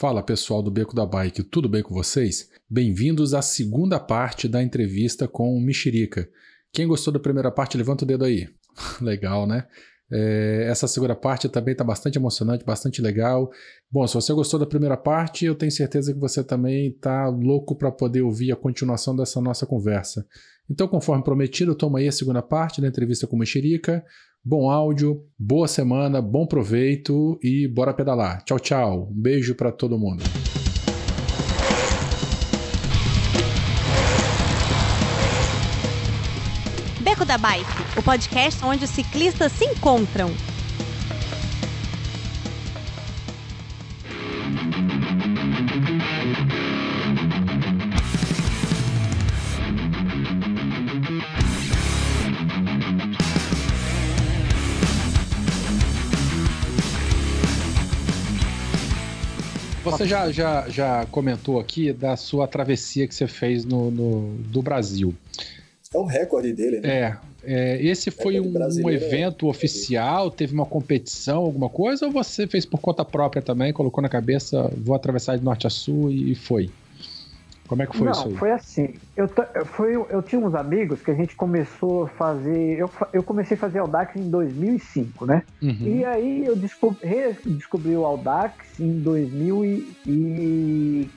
Fala pessoal do Beco da Bike, tudo bem com vocês? Bem-vindos à segunda parte da entrevista com o Mexerica. Quem gostou da primeira parte, levanta o dedo aí. Legal, né? É, essa segunda parte também está bastante emocionante, bastante legal. Bom, se você gostou da primeira parte, eu tenho certeza que você também está louco para poder ouvir a continuação dessa nossa conversa. Então, conforme prometido, toma aí a segunda parte da entrevista com o Mexerica. Bom áudio, boa semana, bom proveito e bora pedalar. Tchau, tchau. Um beijo para todo mundo. Beco da Bike, o podcast onde os ciclistas se encontram. Você já, já, já comentou aqui da sua travessia que você fez no, no do Brasil. É um recorde dele, né? É. é esse foi um, um, evento é... oficial? Teve uma competição, alguma coisa? Ou você fez por conta própria também? Colocou na cabeça, vou atravessar de norte a sul e foi? Como é que foi Não, isso aí? foi assim. Eu, foi, eu tinha uns amigos que a gente começou a fazer. Eu, eu comecei a fazer Audax em 2005, né? Uhum. E aí eu descobri, descobri o Audax em 2000 e, e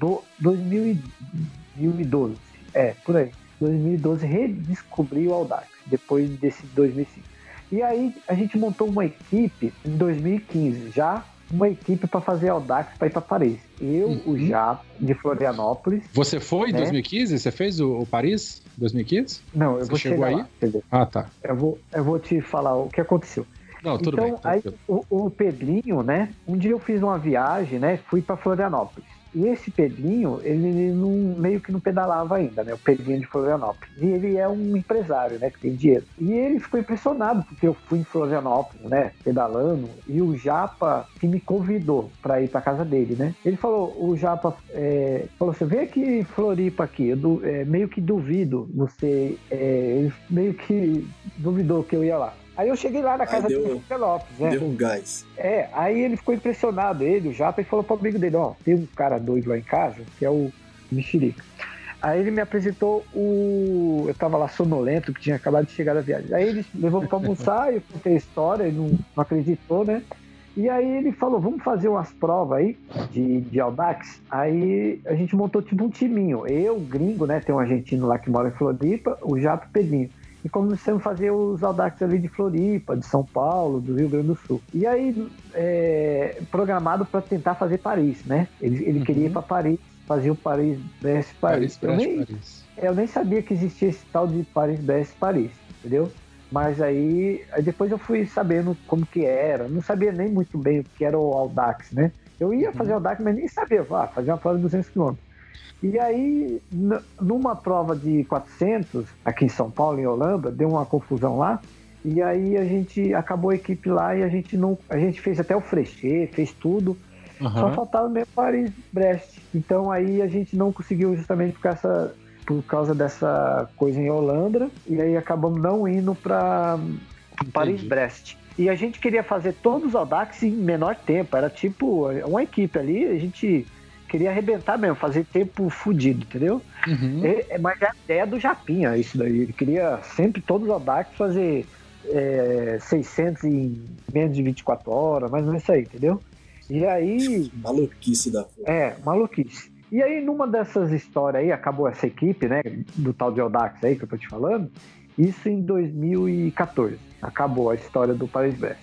do, 2012. É, por aí. 2012 redescobri o Audax, depois desse 2005. E aí a gente montou uma equipe em 2015, já uma equipe para fazer Audax para ir para Paris. Eu, uhum. o Jato, de Florianópolis. Você foi em né? 2015? Você fez o, o, Paris 2015? Não, eu Você vou chegou aí? Lá, ah, tá. Eu vou, eu vou te falar o que aconteceu. Não, tudo então, bem. Tudo aí, o, o Pedrinho, né? Um dia eu fiz uma viagem, né? Fui para Florianópolis. E esse Pedrinho, ele não, meio que não pedalava ainda, né? O Pedrinho de Florianópolis. E ele é um empresário, né? Que tem dinheiro. E ele ficou impressionado porque eu fui em Florianópolis, né? Pedalando. E o Japa que me convidou para ir para casa dele, né? Ele falou, o Japa é, falou assim, vem aqui em Floripa aqui. Eu é, meio que duvido você... É, ele meio que duvidou que eu ia lá. Aí eu cheguei lá na casa deu, do Lopes, né? Deu um gás. É, aí ele ficou impressionado, ele, o Japa, e falou pro amigo dele, ó, tem um cara doido lá em casa, que é o Mexerica. Aí ele me apresentou o. Eu tava lá sonolento, que tinha acabado de chegar da viagem. Aí ele levou pra almoçar, eu contei a história, ele não, não acreditou, né? E aí ele falou, vamos fazer umas provas aí de, de Audax. Aí a gente montou tipo um timinho. Eu, gringo, né? Tem um argentino lá que mora em Floripa, o Jato Pedrinho e começamos a fazer os Audax ali de Floripa, de São Paulo, do Rio Grande do Sul. E aí, é, programado para tentar fazer Paris, né? Ele, ele uhum. queria ir para Paris, fazer o Paris Brest Paris. Paris, eu, nem, Paris. eu nem sabia que existia esse tal de Paris Brest Paris, entendeu? Mas aí, aí depois eu fui sabendo como que era. Não sabia nem muito bem o que era o Audax, né? Eu ia fazer uhum. Audax, mas nem sabia. Ah, fazer uma prova de 200 km. E aí, numa prova de 400, aqui em São Paulo, em Holanda, deu uma confusão lá. E aí a gente acabou a equipe lá e a gente não. A gente fez até o frechê, fez tudo. Uhum. Só faltava mesmo Paris-Brest. Então aí a gente não conseguiu justamente por causa, por causa dessa coisa em Holanda. E aí acabamos não indo para Paris-Brest. E a gente queria fazer todos os Audax em menor tempo. Era tipo uma equipe ali, a gente queria arrebentar mesmo, fazer tempo fudido, entendeu? Uhum. É, mas é a ideia do Japinha, isso daí. Ele queria sempre todos os Audax fazer é, 600 em menos de 24 horas, mas não é isso aí, entendeu? E aí. Maluquice da porra. É, maluquice. E aí, numa dessas histórias aí, acabou essa equipe, né, do tal de Audax aí que eu tô te falando, isso em 2014. Acabou a história do Paris Brest.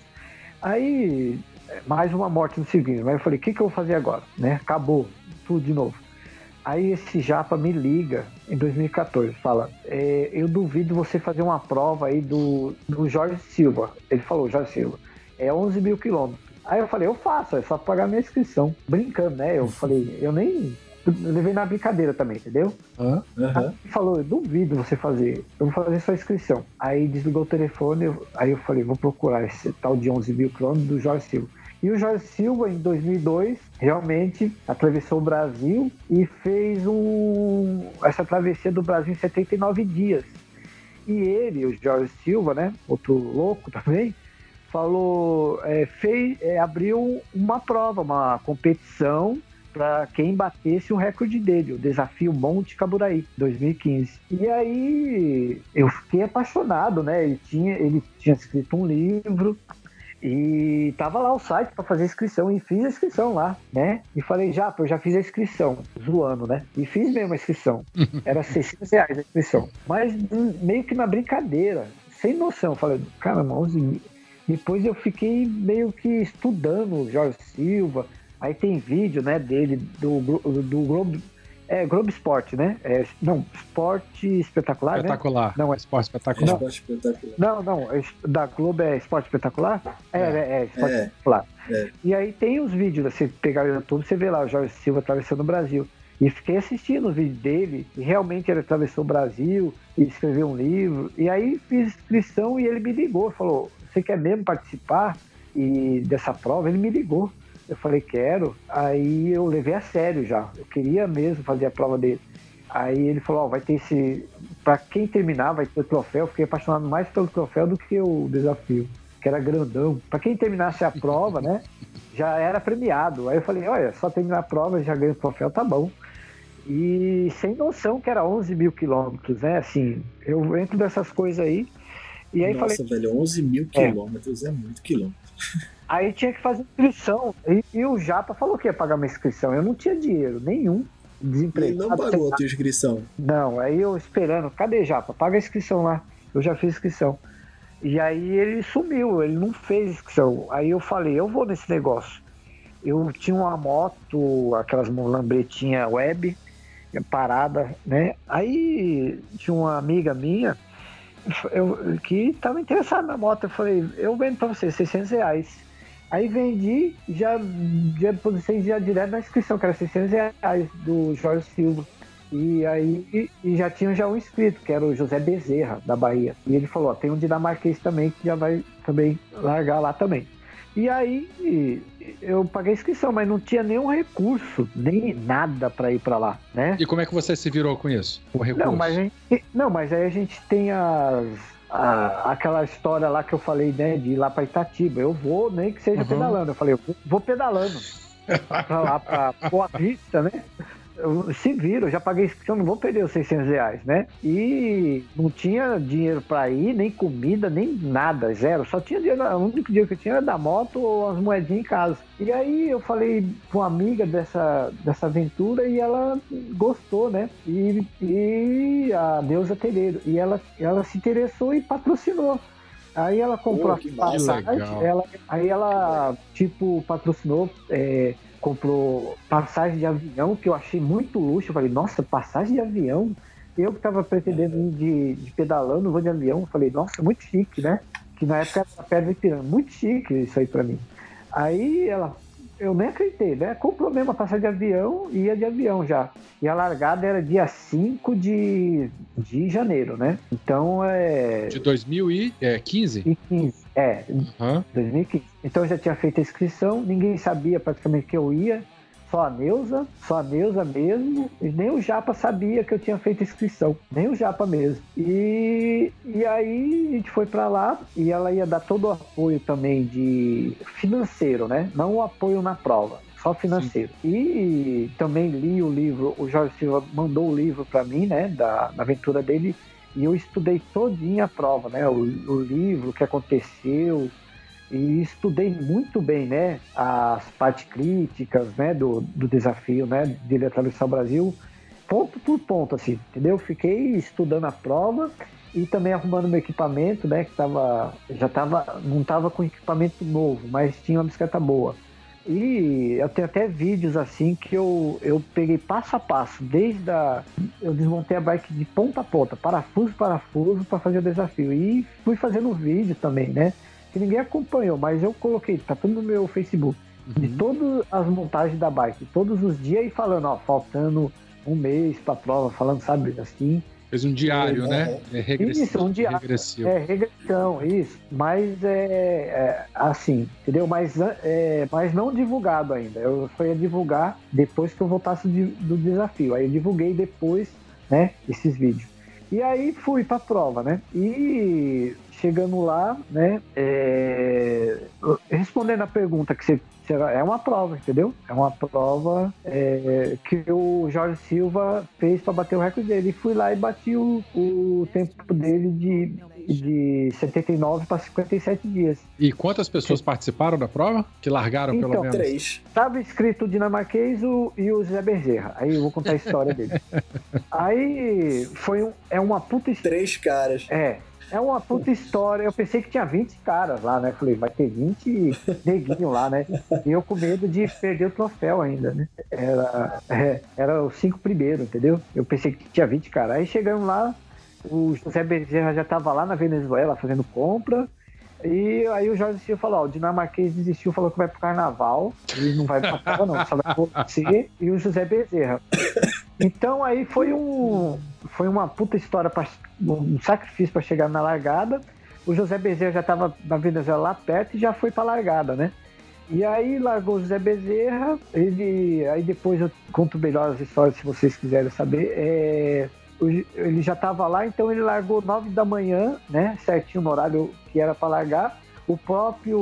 Aí, mais uma morte no civil. Mas eu falei, o que, que eu vou fazer agora? Né? Acabou tudo de novo. Aí esse japa me liga em 2014, fala, é, eu duvido você fazer uma prova aí do, do Jorge Silva. Ele falou, Jorge Silva, é 11 mil quilômetros. Aí eu falei, eu faço, é só pagar minha inscrição. Brincando, né? Eu falei, eu nem eu levei na brincadeira também, entendeu? Uhum. Aí ele falou, eu duvido você fazer, eu vou fazer sua inscrição. Aí desligou o telefone, eu, aí eu falei, vou procurar esse tal de 11 mil quilômetros do Jorge Silva. E o Jorge Silva, em 2002, realmente atravessou o Brasil e fez um, essa travessia do Brasil em 79 dias. E ele, o Jorge Silva, né, outro louco também, falou, é, fez, é, abriu uma prova, uma competição para quem batesse o recorde dele, o Desafio Monte Caburaí, 2015. E aí eu fiquei apaixonado, né? Ele tinha, ele tinha escrito um livro, e tava lá o site para fazer inscrição e fiz a inscrição lá, né? E falei, já, eu já fiz a inscrição, zoando, né? E fiz mesmo a inscrição. Era 600 reais a inscrição. Mas meio que na brincadeira, sem noção. Falei, cara, 11 mil. Depois eu fiquei meio que estudando o Jorge Silva. Aí tem vídeo, né, dele, do, do Globo é Globo Esporte, né? É, não, Esporte Espetacular, né? Espetacular. Né? Não, é Esporte Espetacular. Não, espetacular. não, não, é, da Globo é Esporte Espetacular? É, é, é, é Esporte é. Espetacular. É. E aí tem os vídeos, você pegar o YouTube, você vê lá o Jorge Silva atravessando o Brasil. E fiquei assistindo os vídeos dele, e realmente ele atravessou o Brasil, e escreveu um livro. E aí fiz inscrição e ele me ligou, falou: Você quer mesmo participar e dessa prova? Ele me ligou. Eu falei, quero. Aí eu levei a sério já. Eu queria mesmo fazer a prova dele. Aí ele falou, oh, vai ter esse. Pra quem terminar, vai ter o troféu. Eu fiquei apaixonado mais pelo troféu do que o desafio, que era grandão. Pra quem terminasse a prova, né? Já era premiado. Aí eu falei, olha, só terminar a prova, já ganho o troféu, tá bom. E sem noção que era 11 mil quilômetros, né? Assim, eu entro dessas coisas aí. E aí Nossa, falei. velho, 11 mil é. quilômetros é, é muito quilômetro. Aí tinha que fazer inscrição. E, e, o Japa falou que ia pagar uma inscrição. Eu não tinha dinheiro nenhum. Desempregado. Ele não pagou a tua inscrição. Não, aí eu esperando. Cadê Japa? Paga a inscrição lá. Eu já fiz inscrição. E aí ele sumiu, ele não fez inscrição. Aí eu falei, eu vou nesse negócio. Eu tinha uma moto, aquelas lambretinhas web, parada, né? Aí tinha uma amiga minha eu, que estava interessada na moto. Eu falei, eu vendo para você, 600 reais. Aí vendi, já, já depositei já direto na inscrição, que era 600 reais do Jorge Silva. E aí e, e já tinha já um inscrito, que era o José Bezerra, da Bahia. E ele falou, ó, tem um dinamarquês também que já vai também largar lá também. E aí eu paguei a inscrição, mas não tinha nenhum recurso, nem nada para ir para lá, né? E como é que você se virou com isso? O recurso? Não, mas, gente, não, mas aí a gente tem as, a, aquela história lá que eu falei, né, de ir lá para Itatiba. Eu vou, nem que seja uhum. pedalando. Eu falei, eu vou pedalando para lá para Boa Vista, né? Se vira, eu já paguei inscrição, não vou perder os 600 reais, né? E não tinha dinheiro para ir, nem comida, nem nada, zero. Só tinha dinheiro, o único dinheiro que eu tinha era da moto ou as moedinhas em casa. E aí eu falei com uma amiga dessa, dessa aventura e ela gostou, né? E, e a Deusa Telheiro. E ela, ela se interessou e patrocinou. Aí ela comprou oh, a passagem, ela, aí ela, tipo, patrocinou. É, comprou passagem de avião, que eu achei muito luxo. Eu falei, nossa, passagem de avião? Eu que estava pretendendo ir de, de, pedalando, vou de avião. Eu falei, nossa, muito chique, né? Que na época era pedra de pirâmide. Muito chique isso aí para mim. Aí ela, eu nem acreditei, né? Comprou mesmo a passagem de avião ia de avião já. E a largada era dia 5 de, de janeiro, né? Então é. De 2015? E 15, é, uhum. 2015. Então eu já tinha feito a inscrição, ninguém sabia praticamente que eu ia só a Neuza, só a Neuza mesmo, e nem o Japa sabia que eu tinha feito inscrição, nem o Japa mesmo. E, e aí a gente foi para lá e ela ia dar todo o apoio também de financeiro, né? Não o apoio na prova, só financeiro. Sim. E também li o livro, o Jorge Silva mandou o livro para mim, né, da, da aventura dele, e eu estudei todinha a prova, né? O, o livro, o que aconteceu, e estudei muito bem, né, as partes críticas, né, do, do desafio, né, de atravessar o Brasil, ponto por ponto, assim, entendeu? Fiquei estudando a prova e também arrumando meu equipamento, né, que tava, já tava, não tava com equipamento novo, mas tinha uma bicicleta boa. E eu tenho até vídeos assim que eu, eu peguei passo a passo, desde a. Eu desmontei a bike de ponta a ponta, parafuso, parafuso, para fazer o desafio. E fui fazendo vídeo também, né? Que ninguém acompanhou, mas eu coloquei, tá tudo no meu Facebook, uhum. de todas as montagens da bike, todos os dias e falando, ó, faltando um mês pra prova, falando, sabe, assim. Fez um diário, é, né? É regressivo. Isso, um diário. Regressivo. É, regressão, isso. Mas é, é assim, entendeu? Mas, é, mas não divulgado ainda. Eu só ia divulgar depois que eu voltasse do desafio. Aí eu divulguei depois, né, esses vídeos. E aí fui pra prova, né? E chegando lá, né? é, Respondendo a pergunta que você é uma prova, entendeu? É uma prova é, que o Jorge Silva fez para bater o recorde dele. E fui lá e bati o, o tempo dele de, de 79 para 57 dias. E quantas pessoas participaram da prova? Que largaram Então, pelo menos? Três. Tava escrito o dinamarquês o- e o Zé Bezerra. Aí eu vou contar a história dele. Aí foi um, é uma puta história. Três caras. É. É uma puta história. Eu pensei que tinha 20 caras lá, né? Falei, vai ter 20 neguinho lá, né? E eu com medo de perder o troféu ainda, né? Era, é, era os cinco primeiros, entendeu? Eu pensei que tinha 20 caras. Aí chegamos lá, o José Bezerra já tava lá na Venezuela fazendo compra. E aí o Jorge Silva falou, ó, o dinamarquês desistiu, falou que vai pro carnaval. Ele não vai pra prova, não, só vai você e o José Bezerra. Então aí foi um foi uma puta história, pra, um sacrifício para chegar na largada. O José Bezerra já estava na Venezuela lá perto e já foi para largada, né? E aí largou o José Bezerra, ele aí depois eu conto melhor as histórias se vocês quiserem saber. É, ele já estava lá, então ele largou 9 da manhã, né? Certinho no horário que era para largar. O próprio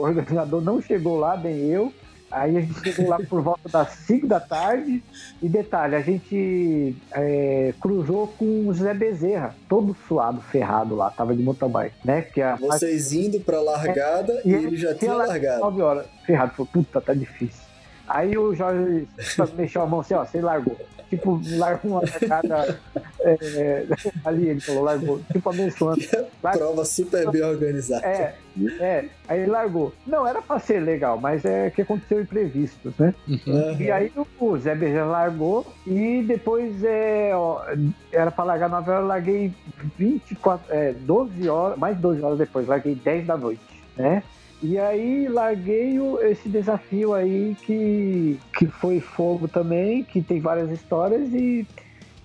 organizador não chegou lá, nem eu. Aí a gente chegou lá por volta das 5 da tarde. E detalhe, a gente é, cruzou com o José Bezerra, todo suado, ferrado lá, tava de mountain bike, né? Que a Vocês indo pra largada e, E ele já tinha largado. 9 horas, ferrado, falou, puta, tá difícil. Aí o Jorge mexeu a mão assim, ó, você largou. Tipo, largou uma largada é, ali, ele falou, largou, tipo abençoando. Largou. Prova super bem organizada. É, é, aí ele largou. Não, era pra ser legal, mas é que aconteceu imprevistos, né? Aham. E aí o Zé Bezerra largou e depois é, ó, era pra largar 9 horas, eu larguei 24, é, 12 horas, mais 12 horas depois, larguei 10 da noite, né? E aí larguei esse desafio aí que, que foi fogo também, que tem várias histórias e,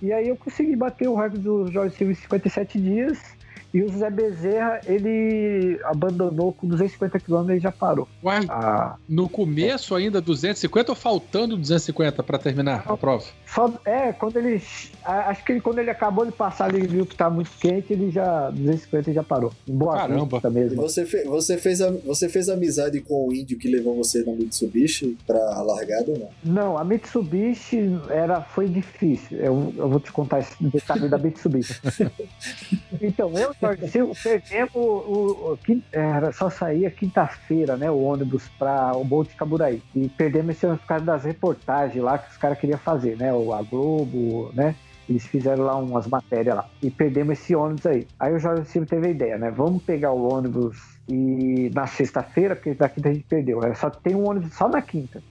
e aí eu consegui bater o recorde do Jorge Silva em 57 dias e o Zé Bezerra, ele abandonou com 250 km e já parou. Uai, Ah, no começo ainda 250 ou faltando 250 para terminar a prova? Só, é, quando ele. Acho que ele, quando ele acabou de passar ali, ele viu que tá muito quente, ele já. 250 já parou. Boa Caramba. vista mesmo. Você, fe- você, fez a- você fez amizade com o índio que levou você na Mitsubishi pra largada ou não? Não, a Mitsubishi era, foi difícil. Eu, eu vou te contar esse detalhe da Mitsubishi. então, eu e o perdemos o, o- era, só saía quinta-feira, né? O ônibus para o Bolt Caburaí. E perdemos esse ônibus por causa das reportagens lá que os caras queriam fazer, né? O, a Globo, né? Eles fizeram lá umas matérias lá. E perdemos esse ônibus aí. Aí o Jorge Silva teve a ideia, né? Vamos pegar o ônibus e na sexta-feira, porque da quinta a gente perdeu. Era só tem um ônibus só na quinta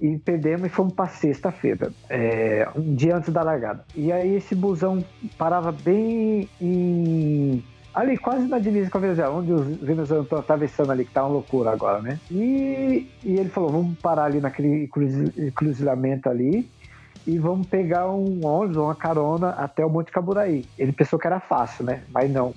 e perdemos e fomos para sexta-feira, é, um dia antes da largada. E aí esse busão parava bem em ali quase na divisa com a Venezuela, onde os venezuelanos estão atravessando ali, que tá uma loucura agora, né? E, e ele falou, vamos parar ali naquele cruzi- cruzilhamento ali e vamos pegar um ônibus, uma carona até o Monte Caburaí. Ele pensou que era fácil, né? Mas não.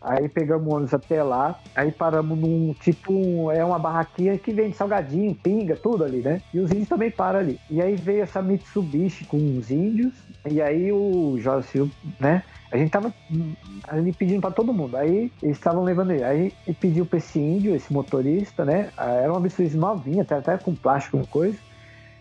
Aí pegamos ônibus até lá, aí paramos num tipo, um- é uma barraquinha que vende salgadinho, pinga, tudo ali, né? E os índios também param ali. E aí veio essa Mitsubishi com os índios, e aí o Jorge Silva, né? A gente tava ali pedindo pra todo mundo. Aí eles estavam levando ele. Aí ele pediu pra esse índio, esse motorista, né? Ah, Era uma Mitsubishi novinha, até, até com plástico, coisa.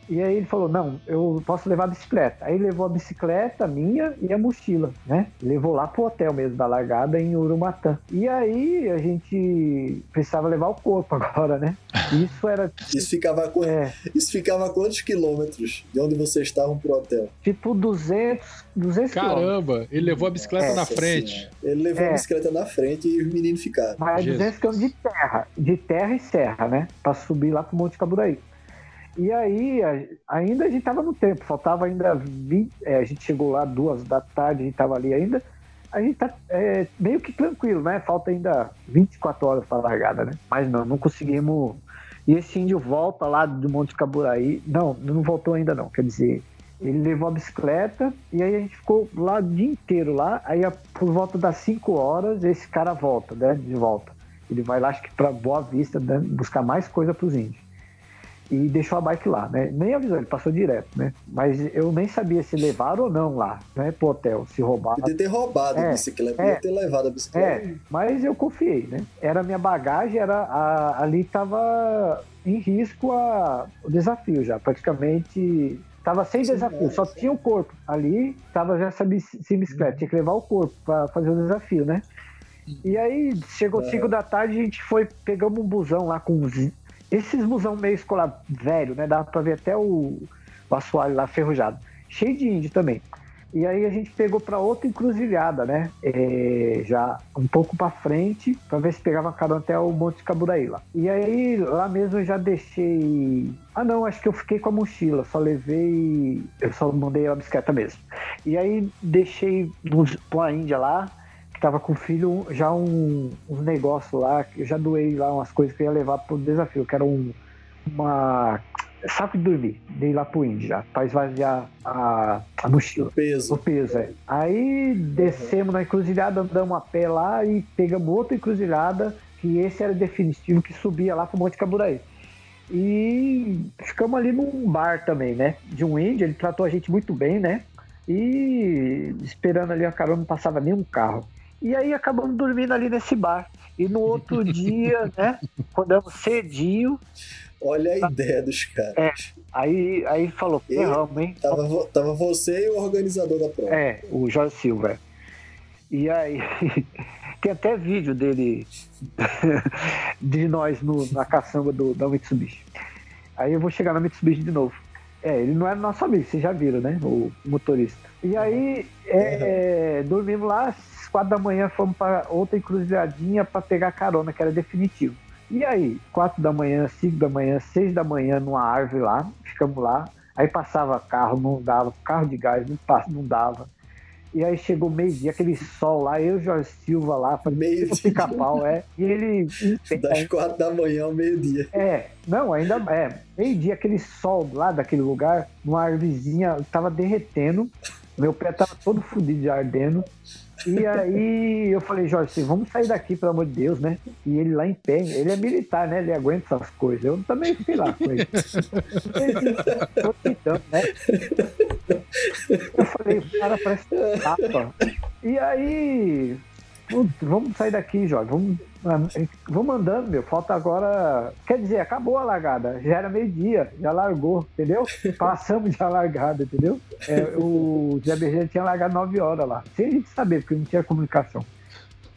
E aí ele falou, não, eu posso levar a bicicleta. Aí levou a bicicleta minha e a mochila, né? Levou lá pro hotel mesmo da largada em Urumatã. E aí a gente precisava levar o corpo agora, né? Isso era Isso ficava, é, isso ficava a quantos quilômetros de onde vocês estavam pro hotel? tipo 200, 200 quilômetros. Caramba, ele levou a bicicleta na Nossa frente. Senhora. Ele levou É. a bicicleta na frente e os meninos ficaram. Mas é Jesus. 200 quilômetros de terra, de terra e serra, né? Pra subir lá pro Monte Caburaí. E aí, a- ainda a gente tava no tempo, faltava ainda 20. é, a gente chegou lá duas da tarde, a gente tava ali ainda. A gente tá é, meio que tranquilo, né? Falta ainda 24 horas pra largada, né? Mas não, não conseguimos. E esse índio volta lá do Monte Caburaí. Não, não voltou ainda não. Quer dizer, ele levou a bicicleta e aí a gente ficou lá o dia inteiro lá. Aí por volta das 5 horas esse cara volta, né? De volta. Ele vai lá, acho que pra Boa Vista, né, buscar mais coisa pros índios. E deixou a bike lá, né? Nem avisou, ele passou direto, né? Mas eu nem sabia se levaram ou não lá, né? Pro hotel, se roubaram. Podia ter roubado É, a bicicleta, é. podia ter levado a bicicleta. É, mas eu confiei, né? Era minha bagagem, era a- ali tava em risco a, o desafio já, praticamente tava sem Sim, desafio, é, só tinha o corpo. Ali tava já essa bicicleta, tinha que levar o corpo para fazer o desafio, né? E aí chegou É. 5 da tarde, a gente foi, pegamos um busão lá com uns, esses busão meio escolar velho, né? Dava pra ver até o, o assoalho lá ferrujado, cheio de índio também. E aí a gente pegou para outra encruzilhada, né? É, já um pouco para frente, para ver se pegava carona até o Monte Caburaí lá. E aí lá mesmo eu já deixei. Ah, não, acho que eu fiquei com a mochila, só levei. Eu só mandei a bicicleta mesmo. E aí deixei com a Índia lá, que tava com o filho, já um, uns negócios lá, que eu já doei lá umas coisas que eu ia levar pro desafio, que era um, uma. Saco de dormir, dei lá pro Índio já, pra esvaziar a, a mochila. O peso. O peso, é. Aí descemos na encruzilhada, andamos a pé lá e pegamos outra encruzilhada, que esse era definitivo, que subia lá pro Monte Caburaí. E ficamos ali num bar também, né? De um índio, ele tratou a gente muito bem, né? E esperando ali a carona, não passava nenhum carro. E aí acabamos dormindo ali nesse bar. E no outro dia, né? Acordamos cedinho. Olha a ideia dos caras. Aí, aí falou, ferramos, hein? Tava, tava você e o organizador da prova. É, o Jorge Silva. E aí, tem até vídeo dele, de nós no- na caçamba do, da Mitsubishi. Aí eu vou chegar na Mitsubishi de novo. É, ele não era nosso amigo, vocês já viram, né? O motorista. E aí, é, dormimos lá, às quatro da manhã fomos para outra encruzilhadinha para pegar carona, que era definitivo. E aí, quatro da manhã, cinco da manhã, seis da manhã, numa árvore lá, ficamos lá. Aí passava carro, não dava, carro de gás, não, passa, não dava. E aí chegou meio-dia, aquele sol lá, eu e o Jorge Silva lá, fazendo Meio-dia. pica-pau, é. E ele Das quatro da manhã ao meio-dia. é, não, ainda é. Meio-dia, aquele sol lá daquele lugar, numa árvorezinha, tava derretendo. Meu pé tava todo fodido de ardendo. E aí eu falei, Jorge, vamos sair daqui, pelo amor de Deus, né? E ele lá em pé, ele é militar, né? Ele aguenta essas coisas. Eu também fiquei lá com ele. Tentando, né? Eu falei, o cara parece um tapa. E aí, putz, vamos sair daqui, Jorge. Vamos, vamos andando, meu. Falta agora. Quer dizer, acabou a largada. Já era meio-dia, já largou, entendeu? Passamos já a largada, entendeu? É, o Zé Berger tinha largado 9 horas lá. Sem a gente saber, porque não tinha comunicação.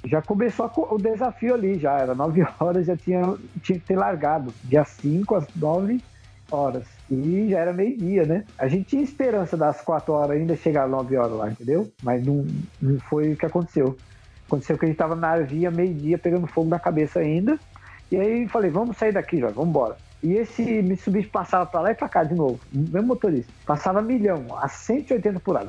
Já começou o desafio ali, já era 9 horas, já tinha, tinha que ter largado. Dia 5 às 9 horas. E já era meio-dia, né? A gente tinha esperança das 4 horas ainda chegar às 9 horas lá, entendeu? Mas não, não foi o que aconteceu. Aconteceu que a gente tava na arvia, meio-dia, pegando fogo na cabeça ainda. E aí falei, vamos sair daqui, Jorge, vamos embora. E esse Mitsubishi passava pra lá e pra cá de novo, mesmo motorista. Passava milhão, a 180 por hora.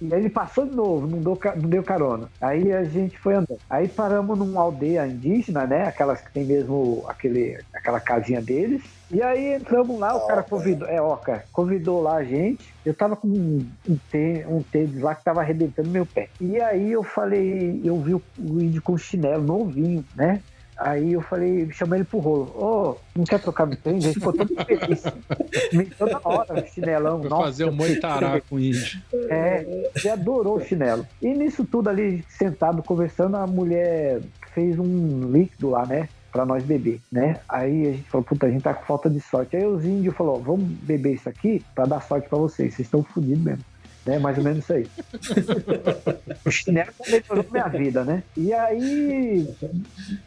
E aí ele passou de novo, não deu, não deu carona. Aí a gente foi andando. Aí paramos numa aldeia indígena, né? Aquelas que tem mesmo aquele, aquela casinha deles. E aí entramos lá, o cara convidou, é, Oca, convidou lá a gente. Eu tava com um, um, tê- um tênis lá que tava arrebentando meu pé. E aí eu falei, eu vi o, o índio com chinelo novinho, né? Aí eu falei, chamei ele pro rolo. Ô, não quer trocar meu tênis? Ele ficou todo feliz. Me toda hora, chinelão. Foi Nossa, fazer o moitará com o índio. é, ele adorou o chinelo. E nisso tudo ali, sentado, conversando, a mulher fez um líquido lá, né? Pra nós beber, né? Aí a gente falou, puta, a gente tá com falta de sorte. Aí os índios falou, vamos beber isso aqui pra dar sorte pra vocês. Vocês estão fodidos mesmo. Né? Mais ou menos isso aí. o chinelo melhorou minha vida, né? E aí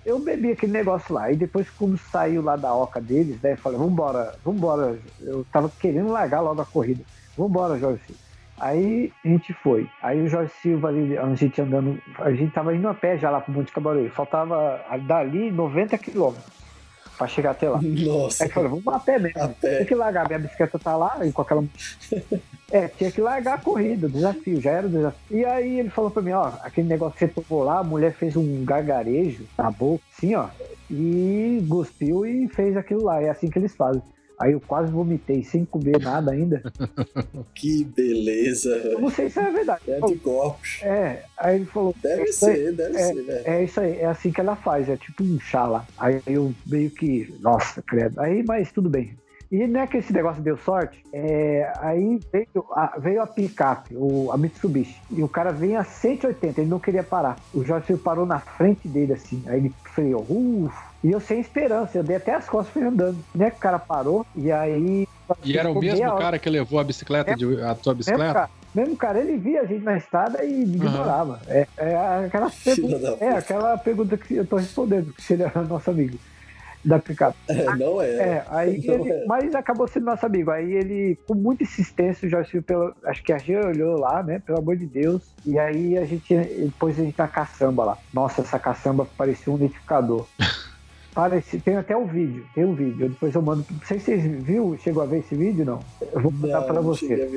eu bebi aquele negócio lá. E depois, quando saiu lá da oca deles, né? Falei, vambora, vambora. Eu tava querendo largar logo a corrida. Vambora, Jorge Silva. Aí a gente foi. Aí o Jorge Silva ali, a gente andando, a gente tava indo a pé já lá pro Monte Cabareiro. Faltava dali 90 quilômetros pra chegar até lá. Nossa, Aí eu falei, vamos a pé mesmo. a Tinha pé. que largar, minha bicicleta tá lá e com aquela. É, tinha que largar a corrida, desafio, já era o desafio. E aí ele falou pra mim, ó, aquele negócio que você tomou lá, a mulher fez um gargarejo na boca, assim, ó, e cuspiu e fez aquilo lá. É assim que eles fazem. Aí eu quase vomitei sem comer nada ainda. Que beleza, Eu velho. não sei se é verdade. É Anticorpos. É, aí ele falou. Deve "É isso aí." ser, deve ser, velho. É isso aí, é assim que ela faz, é tipo um chá lá. Aí eu meio que, nossa, credo. Aí, mas tudo bem. E não é que esse negócio deu sorte, é, aí veio a, veio a picape, o, a Mitsubishi, e o cara vinha a 180, ele não queria parar. O Jorge parou na frente dele assim, aí ele freou, uff, e eu sem esperança, eu dei até as costas fui andando. Né que o cara parou, e aí. E era o mesmo cara que levou a bicicleta, de, a tua bicicleta? Mesmo cara, mesmo cara, ele via a gente na estrada e ignorava. Uhum. É, é, aquela pergunta, é aquela pergunta que eu tô respondendo, que ele era nosso amigo da picape. É, não é. é aí não ele, é. Mas acabou sendo nosso amigo. Aí ele, com muita insistência, o Jorge pelo, acho que a G olhou lá, né? Pelo amor de Deus. E aí a gente, depois a gente na caçamba lá. Nossa, essa caçamba parecia um unificador. Parece, tem até o um vídeo, tem um vídeo. Depois eu mando. Não sei se vocês viu, chegou a ver esse vídeo não. Eu vou mandar para você.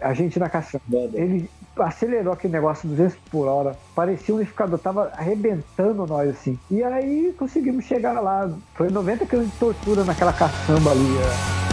A, a gente na caçamba. Ele acelerou aquele negócio 200 por hora. Parecia um unificador, tava arrebentando nós assim. E aí conseguimos chegar lá. Foi 90 km de tortura naquela caçamba ali. É.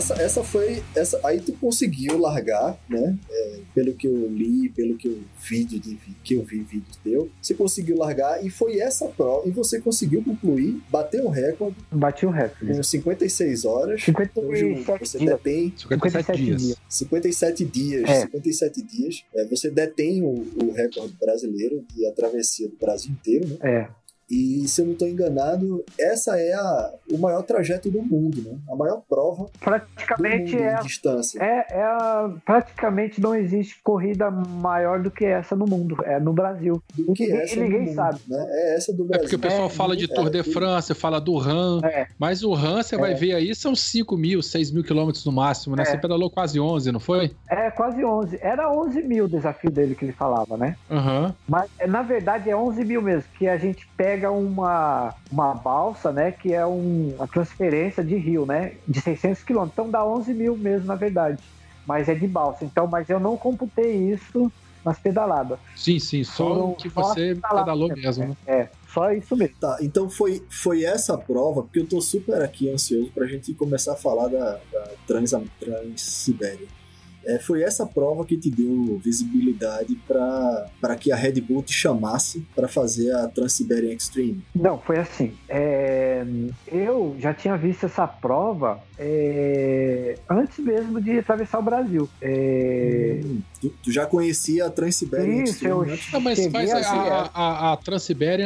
essa, essa foi. Essa, aí tu conseguiu largar, né? É, pelo que eu li, pelo que eu vídeo de, que eu vi vídeos teu, você conseguiu largar e foi essa prova. E você conseguiu concluir, bater o recorde. Bati o recorde. Com 56 horas. 57 hoje você dias. detém. 57 dias. 57 dias. É. 57 dias. É, você detém o, o recorde brasileiro de a travessia do Brasil inteiro, né? É. E se eu não estou enganado, essa é a, o maior trajeto do mundo, né? A maior prova praticamente do mundo é a distância. É, é a, praticamente não existe corrida maior do que essa no mundo, é no Brasil. Do que essa e ninguém mundo, sabe. Né? É essa do Brasil. É porque o pessoal é, fala de Tour de France, fala do RAM, é. mas o RAM você vai ver aí são 5 mil, 6 mil quilômetros no máximo, né? É. Você pedalou quase 11, não foi? É, quase 11. Era 11 mil o desafio dele que ele falava, né? Uhum. Mas na verdade é 11 mil mesmo, que a gente pega uma uma balsa, né, que é um, uma transferência de rio, né, de 600 quilômetros. Então dá 11 mil mesmo, na verdade. Mas é de balsa. Então, mas eu não computei isso nas pedaladas. Sim, sim, só Foram o que você pedalou mesmo, né? É, só isso mesmo. Tá, então foi, foi essa prova, porque eu tô super aqui ansioso pra gente começar a falar da, da Trans, Transsibéria. É, foi essa prova que te deu visibilidade para que a Red Bull te chamasse para fazer a Trans-Siberian Extreme? Não, foi assim. É, eu já tinha visto essa prova é, antes mesmo de atravessar o Brasil. É, hum, tu, tu, já conhecia a Trans-Siberian Extreme? Eu antes? Não, mas, mas a, a, a,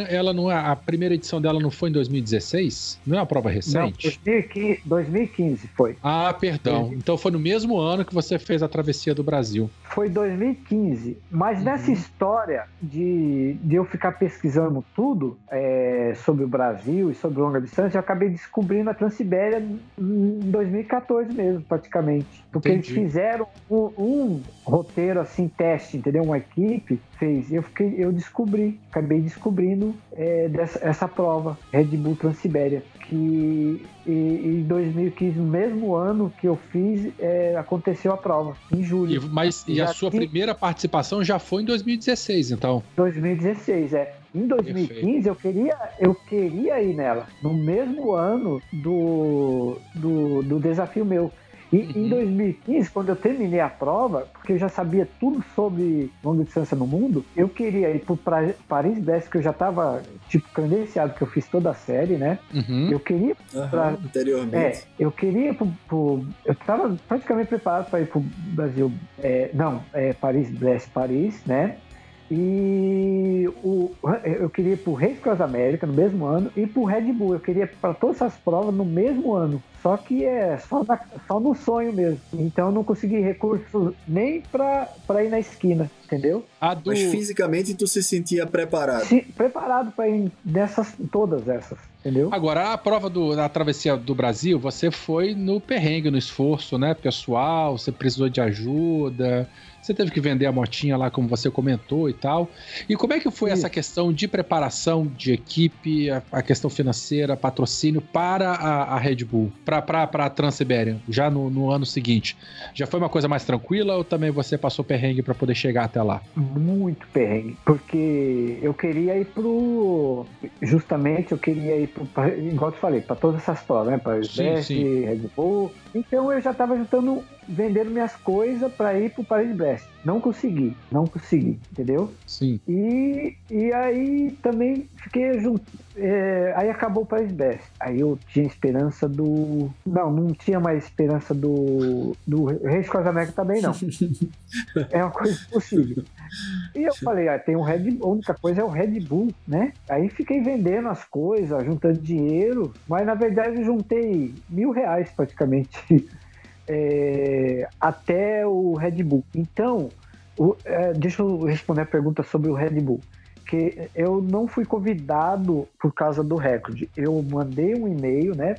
ela não é, a primeira edição dela não foi em 2016? Não é uma prova recente? Não, 2015, 2015 foi. Ah, perdão. Então foi no mesmo ano que você fez a travessia do Brasil. Foi 2015. Mas uhum. nessa história de, de eu ficar pesquisando tudo é, sobre o Brasil e sobre longa distância, eu acabei descobrindo a Transibéria em 2014 mesmo, praticamente. Porque Entendi. eles fizeram um, um, roteiro assim, teste, entendeu? Uma equipe fez. Eu, fiquei, eu descobri, acabei descobrindo é, dessa, essa prova, Red Bull Transibéria que em 2015, no mesmo ano que eu fiz, é, aconteceu a prova, em julho. E, mas e a sua primeira participação já foi em 2016, então? 2016, é. Em 2015 eu queria, eu queria ir nela, no mesmo ano do, do, do desafio meu. E uhum. em 2015, quando eu terminei a prova, porque eu já sabia tudo sobre longa distância no mundo, eu queria ir para Paris-Brest, que eu já estava tipo credenciado, que eu fiz toda a série, né? Uhum. Eu queria uhum, pra, anteriormente. É, eu queria pro, pro eu estava praticamente preparado para ir para o Brasil. É, não, é Paris-Brest, Paris, né? E o, eu queria ir pro Race Cross América no mesmo ano e pro Red Bull. Eu queria para todas essas provas no mesmo ano. Só que é só, na, só no sonho mesmo. Então eu não consegui recursos nem para ir na esquina, entendeu? Do... Mas fisicamente tu se sentia preparado? Se, preparado para ir nessas, todas essas. Entendeu? Agora, a prova do, da travessia do Brasil, você foi no perrengue, no esforço, né? Pessoal, você precisou de ajuda, Você teve que vender a motinha lá, como você comentou e tal. E como é que foi essa questão de preparação de equipe, a, a questão financeira, patrocínio para a, a Red Bull, para a Transiberian, já no, no, ano seguinte? Já foi uma coisa mais tranquila ou também você passou perrengue para poder chegar até lá? Muito perrengue, porque eu queria ir pro. Justamente eu queria ir pro. Igual eu te falei, para todas essas provas, né? Para Red Bull. Então eu já estava juntando vendendo minhas coisas para ir pro Paris-Brest. Não consegui, não consegui, entendeu? Sim. E, e aí também fiquei junto. É, aí acabou o Paris-Brest. Aí eu tinha esperança do. Não, não tinha mais esperança do. Do Reis América também, não. é uma coisa impossível. E eu falei, ah, tem um Red Bull, a única coisa é o Red Bull, né? Aí fiquei vendendo as coisas, juntando dinheiro, mas na verdade eu juntei mil reais praticamente é, até o Red Bull. Então, o, é, deixa eu responder a pergunta sobre o Red Bull. Que eu não fui convidado por causa do recorde. Eu mandei um e-mail, né?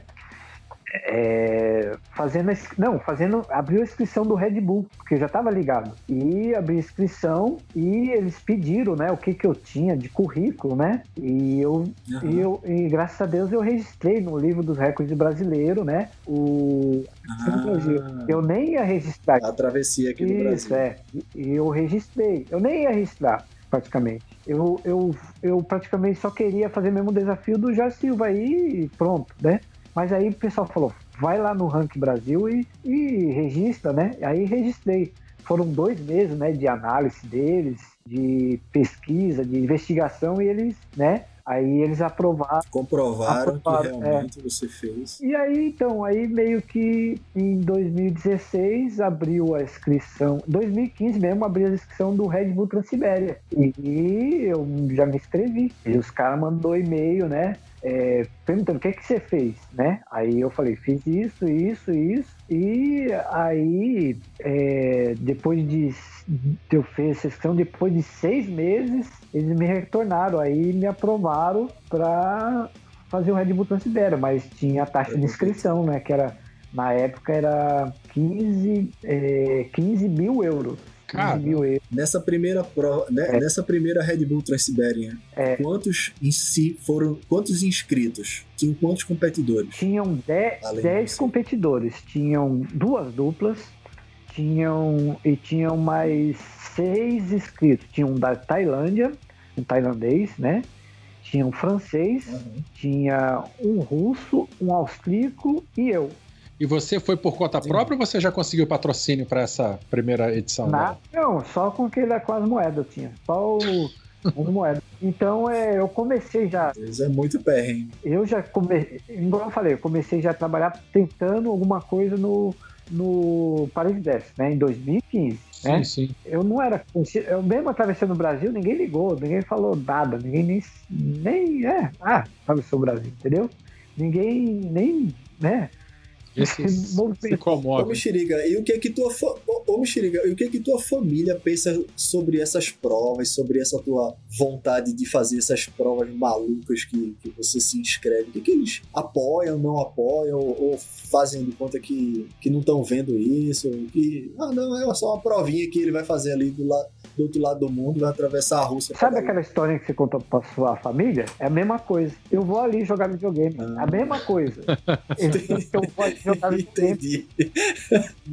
É, fazendo não fazendo abriu a inscrição do Red Bull porque eu já estava ligado. E abri a inscrição e eles pediram né o que que eu tinha de currículo né? E eu, uhum. e, eu e graças a Deus eu registrei no livro dos recordes brasileiro né? O ah, eu nem ia registrar. A travessia aqui do Brasil. é. E eu registrei. Eu nem ia registrar praticamente. Eu, eu, eu praticamente só queria fazer mesmo o desafio do Jair Silva aí e pronto, né? Mas aí o pessoal falou, vai lá no Rank Brasil e, e registra, né? Aí registrei. Foram dois meses, né, de análise deles, de pesquisa, de investigação e eles, né, Aí eles aprovaram. Comprovaram aprovaram, que realmente é. você fez. E aí, então, aí meio que em 2016 abriu a inscrição. 2015 mesmo abriu a inscrição do Red Bull Transibéria. E eu já me inscrevi. E os caras mandou e-mail, né? É, perguntando o que, é que você fez, né? Aí eu falei, fiz isso, isso, isso. E aí, é, depois de, de eu fiz essa inscrição, depois de seis meses, eles me retornaram, aí me aprovaram para fazer o Red Bull Transibéria, mas tinha a taxa de inscrição, né? Que era, na época era 15, é, 15 mil euros. Cara, nessa primeira prova, né, é. nessa primeira Red Bull Transsiberian, é. quantos em si foram, quantos inscritos? Tinham quantos competidores? Tinham 10 competidores, tinham duas duplas, tinham e tinham mais seis inscritos. Tinha um da Tailândia, um tailandês, né? Tinha um francês, uhum. tinha um russo, um austríaco e eu. E você foi por conta Sim. própria ou você já conseguiu patrocínio para essa primeira edição? Não, não, só com aquele com as moedas eu tinha. Só o, as moedas. Então é, eu comecei já. Isso é muito perrengue. Eu já comecei, igual eu falei, eu comecei já a trabalhar tentando alguma coisa no, no Paris 10, né? Em 2015. Sim, né? sim. Eu não era Eu mesmo atravessando o Brasil, ninguém ligou, ninguém falou nada, ninguém nem. nem é, ah, atravessou o Brasil, entendeu? Ninguém nem. né? Se comove. Ô, Mexeriga, e o que é que tua Ô, Mexeriga, e o que é que tua família pensa sobre essas provas, sobre essa tua vontade de fazer essas provas malucas que, que você se inscreve? O que, é que eles apoiam, não apoiam, ou, ou fazem de conta que, que não estão vendo isso? Que, ah, não, é só uma provinha que ele vai fazer ali do lado do outro lado do mundo, vai atravessar a Rússia. Sabe aquela história que você contou pra sua família? É a mesma coisa. Eu vou ali jogar videogame. Ah. A mesma coisa. eu vou jogar videogame. Entendi.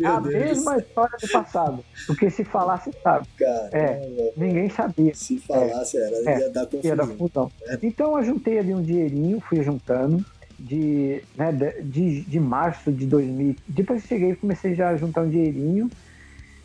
É a Deus. mesma história do passado. Porque se falasse, sabe. Cara, é, ninguém sabia. Se falasse, é, era, ia dar confusão. Ia dar confusão. É. Então eu juntei ali um dinheirinho, fui juntando de, né, de, de março de 2000. Depois cheguei, comecei já a juntar um dinheirinho.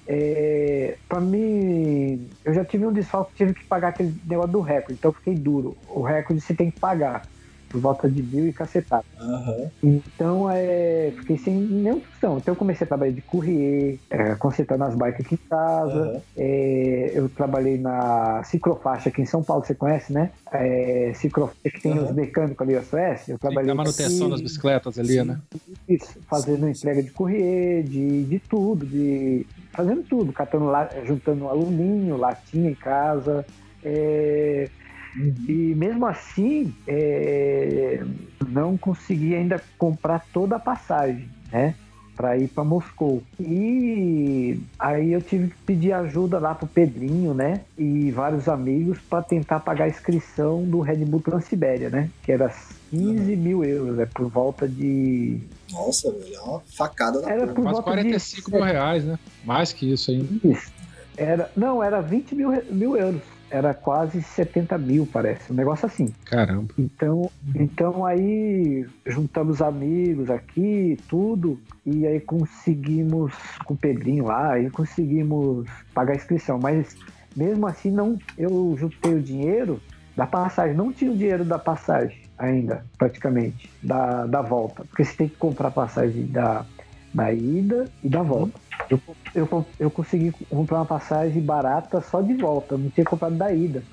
É, para mim, eu já tive um desfalque, tive que pagar aquele negócio do recorde, então eu fiquei duro. O recorde você tem que pagar por volta de mil e cacetado. Uhum. Então, é, fiquei sem nenhuma função. Então, eu comecei a trabalhar de courier, é, consertando as bikes aqui em casa. Uhum. É, eu trabalhei na Ciclofaixa aqui em São Paulo, você conhece, né? É, Ciclofaixa que tem uhum. os mecânicos ali, a Suécia. Eu trabalhei. a manutenção aqui, das bicicletas ali, sim, né? Isso, fazendo entrega de courier, de, de tudo, de fazendo tudo, catando, juntando alumínio, latinha em casa. É, Uhum. E mesmo assim, é, não consegui ainda comprar toda a passagem, né? para ir para Moscou. E aí eu tive que pedir ajuda lá pro Pedrinho, né? E vários amigos para tentar pagar a inscrição do Red Bull Transibéria, né? Que era 15 mil euros, é por volta de. Nossa, velho, é uma facada da Era porra. por Quase volta 45 de. mil reais, né? Mais que isso ainda. Isso. Era, não, era 20 mil, mil euros. Era quase 70 mil, parece. Um negócio assim. Caramba. Então, então aí juntamos amigos aqui, tudo, e aí conseguimos, com o Pedrinho lá, aí conseguimos pagar a inscrição. Mas mesmo assim, não, eu juntei o dinheiro da passagem, não tinha o dinheiro da passagem ainda, praticamente, da, da volta. Porque você tem que comprar a passagem da, da ida e da volta. Eu, eu, eu consegui comprar uma passagem barata só de volta, eu não tinha comprado da ida.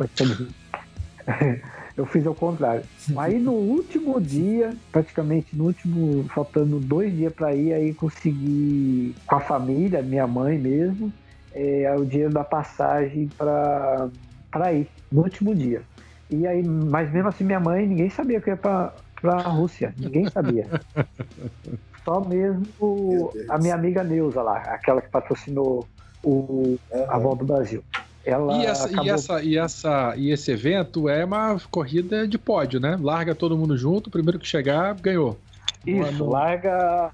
Eu fiz ao contrário. Aí no último dia, praticamente no último, faltando dois dias para ir, aí consegui com a família, minha mãe mesmo, é, o dinheiro da passagem para ir no último dia. E aí, mas mesmo assim minha mãe, ninguém sabia que ia para para a Rússia, ninguém sabia. Só mesmo a minha amiga Neuza lá, aquela que patrocinou o a Aham. volta do Brasil. Ela E, essa, e, acabou- essa, e, essa, e esse evento é uma corrida de pódio, né? Larga todo mundo junto, o primeiro que chegar ganhou. Isso, larga,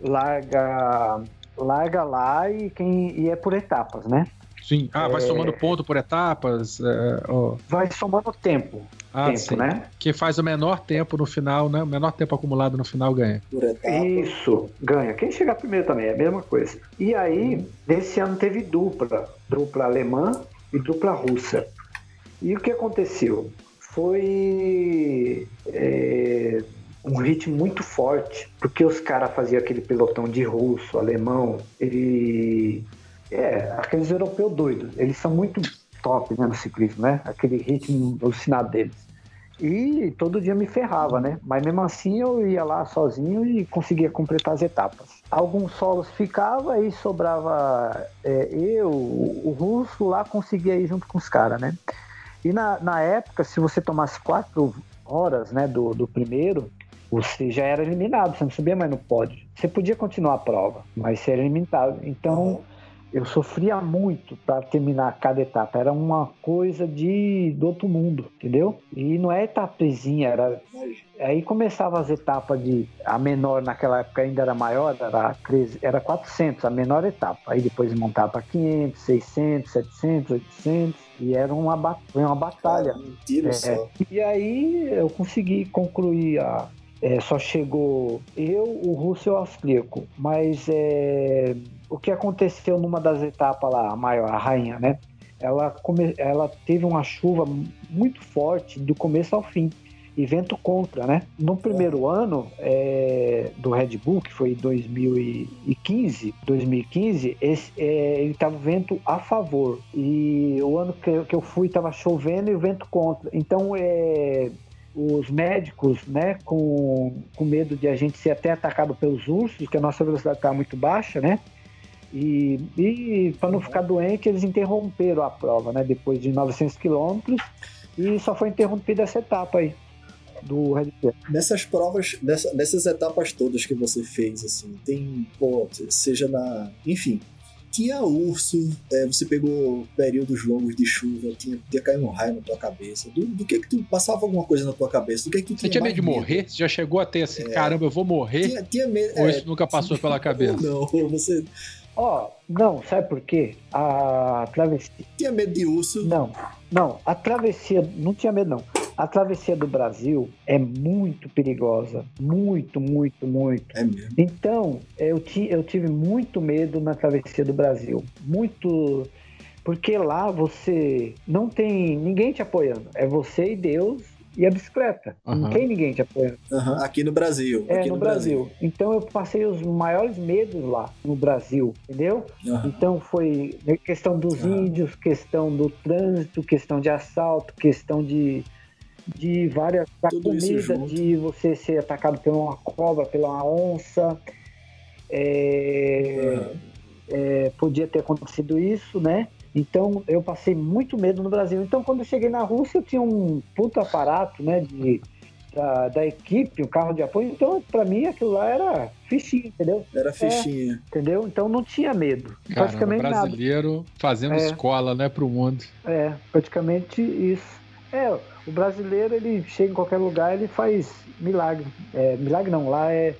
larga, larga lá e quem e é por etapas, né? Sim. Ah, vai É. somando ponto por etapas. é, ó. Vai somando tempo, Ah, tempo, sim. né? Quem faz o menor tempo no final, né? O menor tempo acumulado no final ganha. Isso, ganha. Quem chegar primeiro também é a mesma coisa. E aí, nesse ano teve dupla, dupla alemã e dupla russa. E o que aconteceu? Foi é, um ritmo muito forte, porque os caras faziam aquele pelotão de russo, alemão, ele. É, aqueles europeus doidos, eles são muito top né, no ciclismo, né? Aquele ritmo alucinado deles. E todo dia me ferrava, né? Mas mesmo assim eu ia lá sozinho e conseguia completar as etapas. Alguns solos ficava e sobrava é, eu, o russo lá conseguia ir junto com os caras, né? E na, na época, se você tomasse quatro horas né, do, do primeiro, você já era eliminado, você não subia mais no pódio. Você podia continuar a prova, mas você era eliminado. Então eu sofria muito para terminar cada etapa. Era uma coisa de do outro mundo, entendeu? E não é etapezinha, era aí começava as etapas de a menor naquela época ainda era maior, era 13, era 400 a menor etapa. Aí depois montava para 500, 600, 700, 800 e era uma foi uma batalha. Tiro É. E aí eu consegui concluir a. é, só chegou eu, o russo e o austríaco. Mas é, o que aconteceu numa das etapas lá, a maior, a rainha, né? Ela, come, ela teve uma chuva muito forte do começo ao fim. E vento contra, né? No primeiro ano é, do Red Bull, que foi 2015, 2015 esse, é, ele tava vento a favor. E o ano que, eu- que eu fui tava chovendo e o vento contra. Então, é, os médicos, né, com, com medo de a gente ser até atacado pelos ursos, que a nossa velocidade estava muito baixa, né? E, e para não ficar doente, eles interromperam a prova, né? Depois de 900 quilômetros e só foi interrompida essa etapa aí do Red Bull. Nessas provas, nessa- nessas etapas todas que você fez, assim, tem, pô, seja na. Enfim, tinha urso, é, você pegou períodos longos de chuva, tinha, tinha caído um raio na tua cabeça. Do, do que que tu passava alguma coisa na tua cabeça? Do que que tu Você tinha medo de morrer? Você já chegou a ter assim, caramba, eu vou morrer? Tinha, tinha medo. Ou é, isso nunca passou pela cabeça? Não, você Ó, não, sabe por quê? A travessia. tinha medo de urso. Não, não, a travessia. Não tinha medo, não. A travessia do Brasil é muito perigosa. Muito, muito, muito. É mesmo. Então, eu, ti, eu tive muito medo na travessia do Brasil. Muito. Porque lá você não tem ninguém te apoiando. É você e Deus e a bicicleta. Não Aham. tem ninguém te apoiando. Aham, Aqui no Brasil. É, aqui no, Brasil. Então eu passei os maiores medos lá no Brasil, entendeu? Aham. Então foi questão dos índios, questão do trânsito, questão de assalto, questão de, de várias da Tudo isso comida, junto. de você ser atacado por uma cobra, pela uma onça. É, é, podia ter acontecido isso, né? Então eu passei muito medo no Brasil. Então quando eu cheguei na Rússia eu tinha um puto aparato, né? De, da, da equipe, o carro de apoio, então para mim aquilo lá era fichinha, entendeu? Era fichinha. É, entendeu? Então não tinha medo. Caramba, praticamente brasileiro nada. fazendo É. escola, né, pro mundo. É, praticamente isso. É, o brasileiro, ele chega em qualquer lugar, ele faz milagre. É, milagre não, lá é.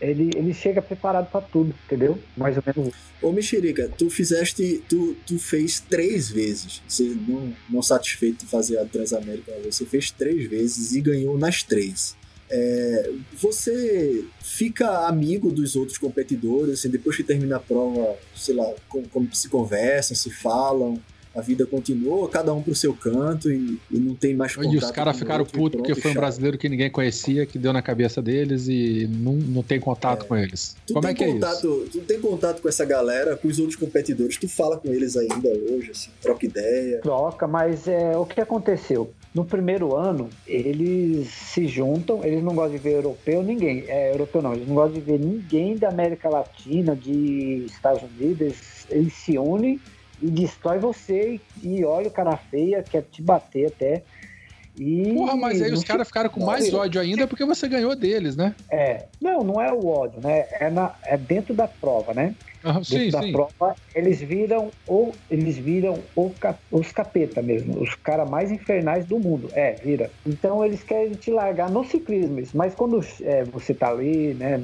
Ele, ele chega preparado para tudo, entendeu? Mais ou menos isso. Ô Mexerica, tu fizeste. Tu, tu fez três vezes. Você não, não satisfeito de fazer a Transamérica, você fez três vezes e ganhou nas três. É, você fica amigo dos outros competidores, assim, depois que termina a prova, sei lá, como, como se conversam, se falam, a vida continua, cada um pro seu canto e, e não tem mais contato E os caras ficaram putos porque foi um brasileiro que ninguém conhecia, que deu na cabeça deles e não, não tem contato com eles. Tu Como tem é que é isso? contato, Tu tem contato com essa galera, com os outros competidores, tu fala com eles ainda hoje, assim, troca ideia. Troca, mas é, o que aconteceu? No primeiro ano, eles se juntam, eles não gostam de ver europeu, ninguém. É, europeu não, eles não gostam de ver ninguém da América Latina, de Estados Unidos, eles, eles se unem e destrói você e, e olha o cara feia, quer te bater até. E Porra, mas aí os caras ficaram com mais ódio ainda porque você ganhou deles, né? É, não, não é o ódio, né? É, na, é dentro da prova, né? Aham, dentro sim, da sim. prova, eles viram ou eles viram o os capeta mesmo, os caras mais infernais do mundo. É, vira. Então eles querem te largar no ciclismo, mas quando é, você tá ali, né,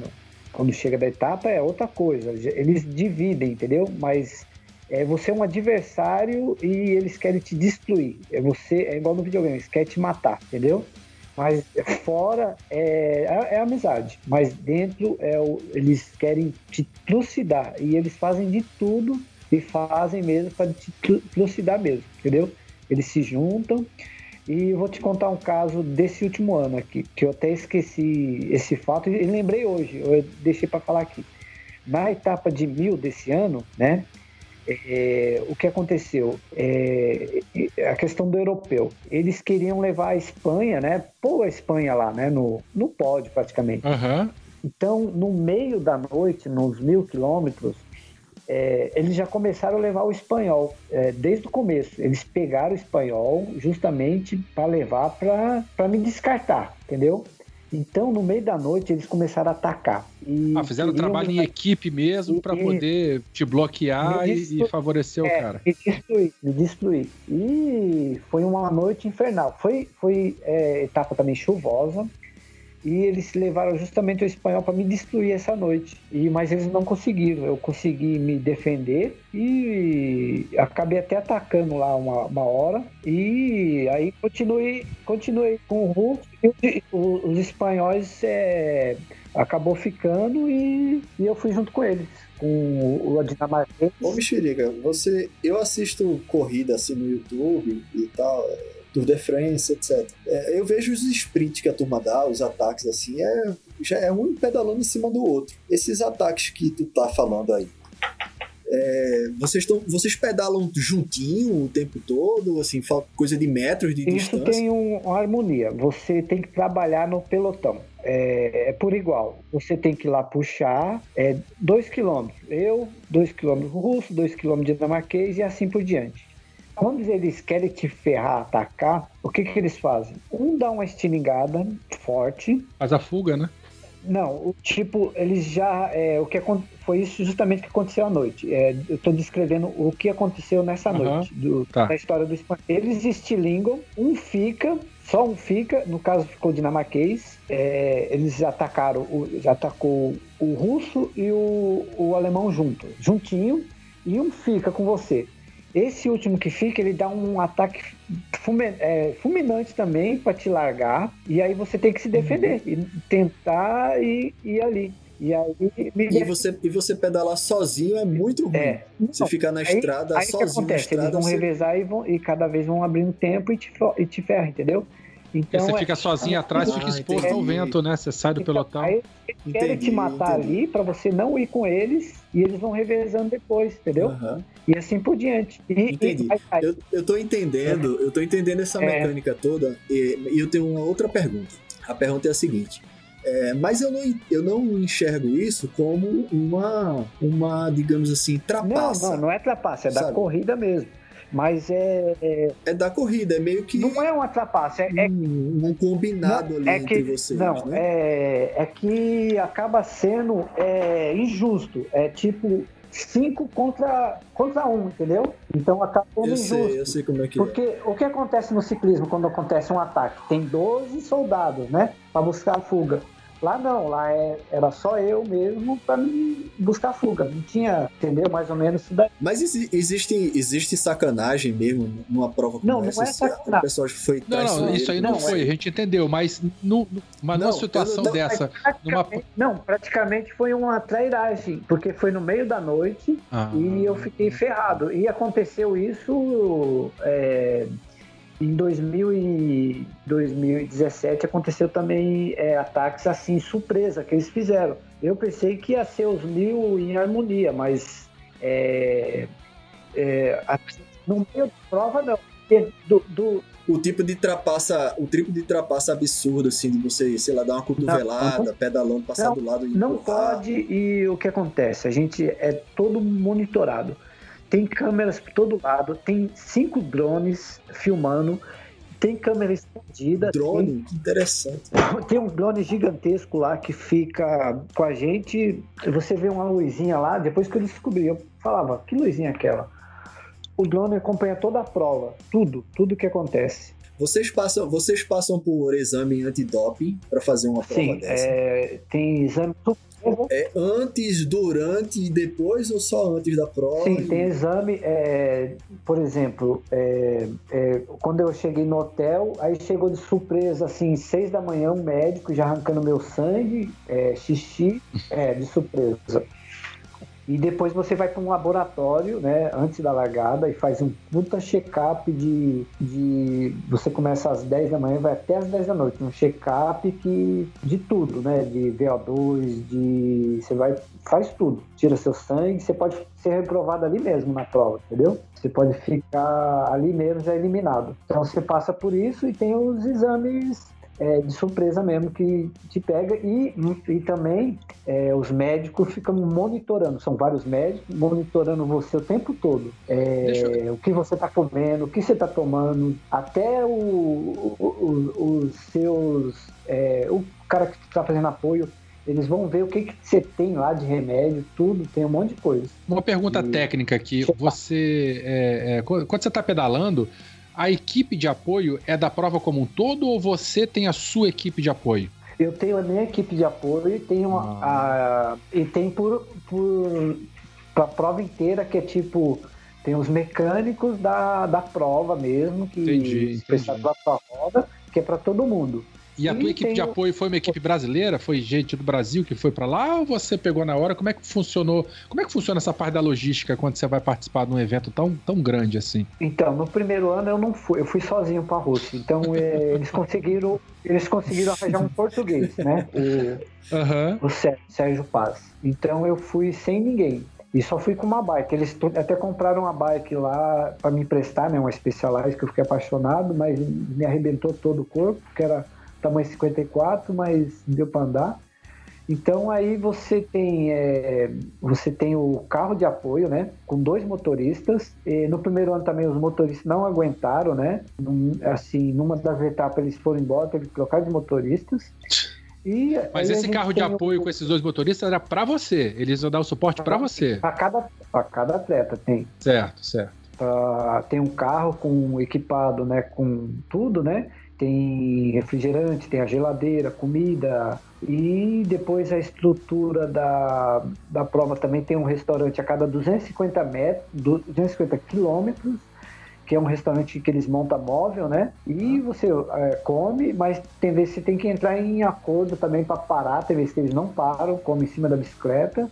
quando chega da etapa é outra coisa. Eles dividem, entendeu? Mas é, você é um adversário e eles querem te destruir. É você é igual no videogame, eles querem te matar, entendeu? Mas fora é, é, é amizade, mas dentro é o, eles querem te trucidar e eles fazem de tudo e fazem mesmo para te tru- trucidar mesmo, entendeu? Eles se juntam e eu vou te contar um caso desse último ano aqui, que eu até esqueci esse fato e lembrei hoje, eu deixei para falar aqui. Na etapa de mil desse ano, né? É, o que aconteceu? É, a questão do europeu. Eles queriam levar a Espanha, né? Pôr a Espanha lá, né? No, no pódio, praticamente. Aham. Então, no meio da noite, nos mil quilômetros, é, eles já começaram a levar o espanhol, é, desde o começo. Eles pegaram o espanhol justamente para levar para me descartar, entendeu? Então, no meio da noite, eles começaram a atacar. E Ah, fizeram trabalho em equipe mesmo pra E- poder te bloquear e, favorecer o É, cara. Me destruir, me destruir. E foi uma noite infernal. Foi, foi é, etapa também chuvosa. E eles levaram justamente o espanhol para me destruir essa noite. E, mas eles não conseguiram. Eu consegui me defender e acabei até atacando lá uma, uma hora. E aí continuei, continuei com o Hulk. E os espanhóis é, acabou ficando e, e eu fui junto com eles. Com o, dinamarquês. Ô Mexerica, você. Eu assisto corrida assim no YouTube e tal, Tour de France, etc. É, eu vejo os sprints que a turma dá, os ataques assim, é, já é um pedalando em cima do outro. Esses ataques que tu tá falando aí. é, vocês, tão, vocês pedalam juntinho o tempo todo, assim, coisa de metros de Isso distância. tem um- uma harmonia. Você tem que trabalhar no pelotão. É, é por igual. Você tem que ir lá puxar é, dois quilômetros. Eu, dois quilômetros russo, dois quilômetros dinamarquês e assim por diante. Quando eles querem te ferrar, atacar, o que, que eles fazem? Um dá uma estilingada forte, Faz a fuga, né? não, o tipo, eles já. é, o que foi isso justamente que aconteceu à noite. É, eu estou descrevendo o que aconteceu nessa Aham, noite, do, tá. da história do espanhol. Eles estilingam, um fica, só um fica, no caso ficou dinamarquês. é, eles atacaram, o, já atacou o russo e o, o alemão junto, juntinho, e um fica com você. Esse último que fica, ele dá um ataque é, fulminante também para te largar. E aí você tem que se defender e tentar ir, ir ali. E aí me E você, e você pedalar sozinho é muito ruim. É. Você Não, ficar na aí- estrada aí que sozinho na acontece? Eles estrada. vão você- revezar e, vão, e cada vez vão abrindo tempo e te, e te ferra, entendeu? E Então, você é- fica sozinho atrás, fica Ah, exposto ao entendi. vento, né? Você sai do então, pelotão. Aí eles querem te matar entendi. ali para você não ir com eles e eles vão revezando depois, entendeu? Aham. E assim por diante. E, Entendi. e- aí- aí- Eu, eu tô entendendo, eu tô entendendo essa É. mecânica toda e, e eu tenho uma outra pergunta. A pergunta é a seguinte. é, mas eu não, eu não enxergo isso como uma, uma digamos assim, Não, trapaça. não, não é trapaça, é da Sabe? corrida mesmo. Mas é, é. É da corrida, é meio que. Não é uma trapaça, é. é um, um combinado não, ali é entre que, vocês. Não, né? é, é que acaba sendo é, injusto. É tipo cinco contra, contra um, entendeu? Então acaba sendo Eu injusto. sei, eu sei como é que é. Porque o que acontece no ciclismo quando acontece um ataque? Tem 12 soldados, né? Pra buscar a fuga. Lá não, lá é, era só eu mesmo pra me buscar fuga. Não tinha, entendeu? Mais ou menos isso daí. Mas exi- existe, existe sacanagem mesmo numa prova como Não, não essa? é Se sacanagem. O pessoal foi Não, não, isso aí não, Não, foi, é- a gente entendeu, mas, no, no- mas Não, numa situação não- dessa. Numa... Praticamente- Não, praticamente foi uma trairagem, porque foi no meio da noite Ah, e eu fiquei ferrado. E aconteceu isso é, em 2000 e 2017, aconteceu também é, ataques assim, surpresa, que eles fizeram. Eu pensei que ia ser os mil em harmonia, mas é, é, no meio da prova não. Do, do, O tipo de trapaça, o tipo de trapaça absurdo, assim, de você, sei lá, dar uma cotovelada, pedalando, passar Não, do lado e Não empurrar. pode e o que acontece? A gente é todo monitorado. Tem câmeras por todo lado, tem cinco drones filmando, tem câmera escondida. Drone, que interessante. Tem, tem um drone gigantesco lá que fica com a gente. Você vê uma luzinha lá, depois que eu descobri, eu falava, que luzinha é aquela? O drone acompanha toda a prova, tudo, tudo que acontece. Vocês passam, vocês passam por exame antidoping para fazer uma prova Sim, dessa? é, tem exame É antes, durante e depois ou só antes da prova? Sim, tem exame, é, por exemplo, é, é, quando eu cheguei no hotel, aí chegou de surpresa, assim, seis da manhã, um médico já arrancando meu sangue, é, xixi, é, de surpresa. E depois você vai para um laboratório, né, antes da largada, e faz um puta check-up de, de. Você começa às 10 da manhã vai até às 10 da noite. Um check-up que, de tudo, né? De VO2, de. Você vai. Faz tudo. Tira seu sangue, você pode ser reprovado ali mesmo na prova, entendeu? Você pode ficar ali mesmo já eliminado. Então você passa por isso e tem os exames é, de surpresa mesmo que te pega e, e também é, os médicos ficam monitorando, são vários médicos monitorando você o tempo todo. É, O que você está comendo, o que você está tomando, até o, o- o- os seus. é, o cara que está fazendo apoio, eles vão ver o que, que você tem lá de remédio, tudo, tem um monte de coisa. Uma pergunta E- técnica aqui. Você. é, é, quando você está pedalando, a equipe de apoio é da prova como um todo ou você tem a sua equipe de apoio? Eu tenho a minha equipe de apoio e tenho a, a- e tem por, por pra prova inteira que é tipo tem os mecânicos da, da prova mesmo que Entendi, especial entendi. pra roda que é para todo mundo. E a E tua equipe de tem o- apoio foi uma equipe brasileira? Foi gente do Brasil que foi pra lá ou você pegou na hora? Como é que funcionou? Como é que funciona essa parte da logística quando você vai participar de um evento tão, tão grande assim? Então no primeiro ano eu não fui, eu fui sozinho para a Rússia. Então é, eles conseguiram eles conseguiram arranjar um português, né? O, Aham. o Sérgio, Sérgio Paz. Então eu fui sem ninguém. E só fui com uma bike. Eles até compraram uma bike lá para me emprestar, né? Uma Specialized que eu fiquei apaixonado, mas me arrebentou todo o corpo, que era tamanho 54, mas deu para andar. Então aí você tem é, você tem o carro de apoio, né? Com dois motoristas. E no primeiro ano também os motoristas não aguentaram, né? Assim, numa das etapas eles foram embora, teve que trocar de motoristas. E Mas esse carro de apoio com esses dois motoristas era pra você. Eles iam dar o suporte pra você. A cada, a cada atleta tem. Certo, certo. Ah, tem um carro com equipado, né, com tudo, né? Tem refrigerante, tem a geladeira, comida e depois a estrutura da, da prova também tem um restaurante a cada 250 metros, 250 quilômetros, que é um restaurante que eles montam móvel, né? E você é, come, mas tem vezes que você tem que entrar em acordo também para parar, tem vezes que eles não param, come em cima da bicicleta.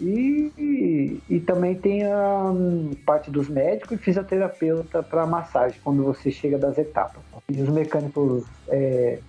E, e, e também tem a hum, parte dos médicos e fisioterapeuta para massagem quando você chega das etapas. E os mecânicos, é,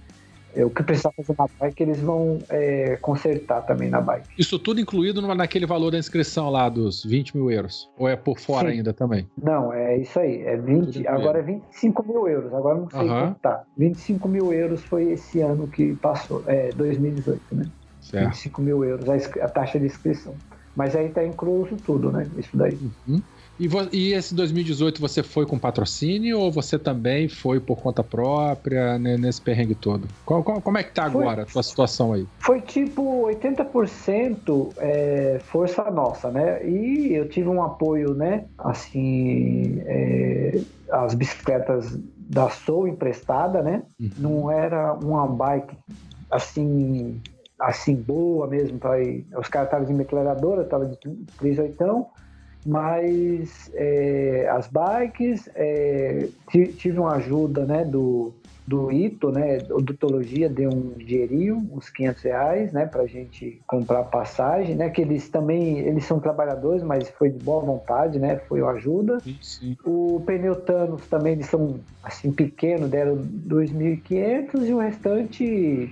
é, o que precisar fazer na bike, eles vão é, consertar também na bike. Isso tudo incluído numa- naquele valor da inscrição lá dos 20 mil euros? Ou é por fora Sim. ainda também? Não, é isso aí. É Tudo 20, incluído. agora é 25 mil euros. Agora não sei Aham. quanto tá. 25 mil euros foi esse ano que passou, é 2018, né? Certo. 25 mil euros a, a taxa de inscrição. Mas aí tá incluso tudo, né? Isso daí. Uhum. E, e, esse 2018 você foi com patrocínio ou você também foi por conta própria né, nesse perrengue todo? Qual, qual, como é que tá agora foi, a tua situação aí? Foi tipo 80% é, força nossa, né? E eu tive um apoio, né? Assim, é, as bicicletas da Soul emprestada, né? Uhum. Não era uma bike assim assim boa mesmo para os caras estavam de metralhadora, tava de 38 mas é, as bikes é, tive uma ajuda né, do, do Ito, né, odontologia deu um dinheirinho, uns 500 reais, né, a gente comprar passagem, né, que eles também, eles são trabalhadores, mas foi de boa vontade, né, foi uma ajuda. Sim, sim. O pneu Thanos também, eles são, assim, pequeno, deram 2.500 e o restante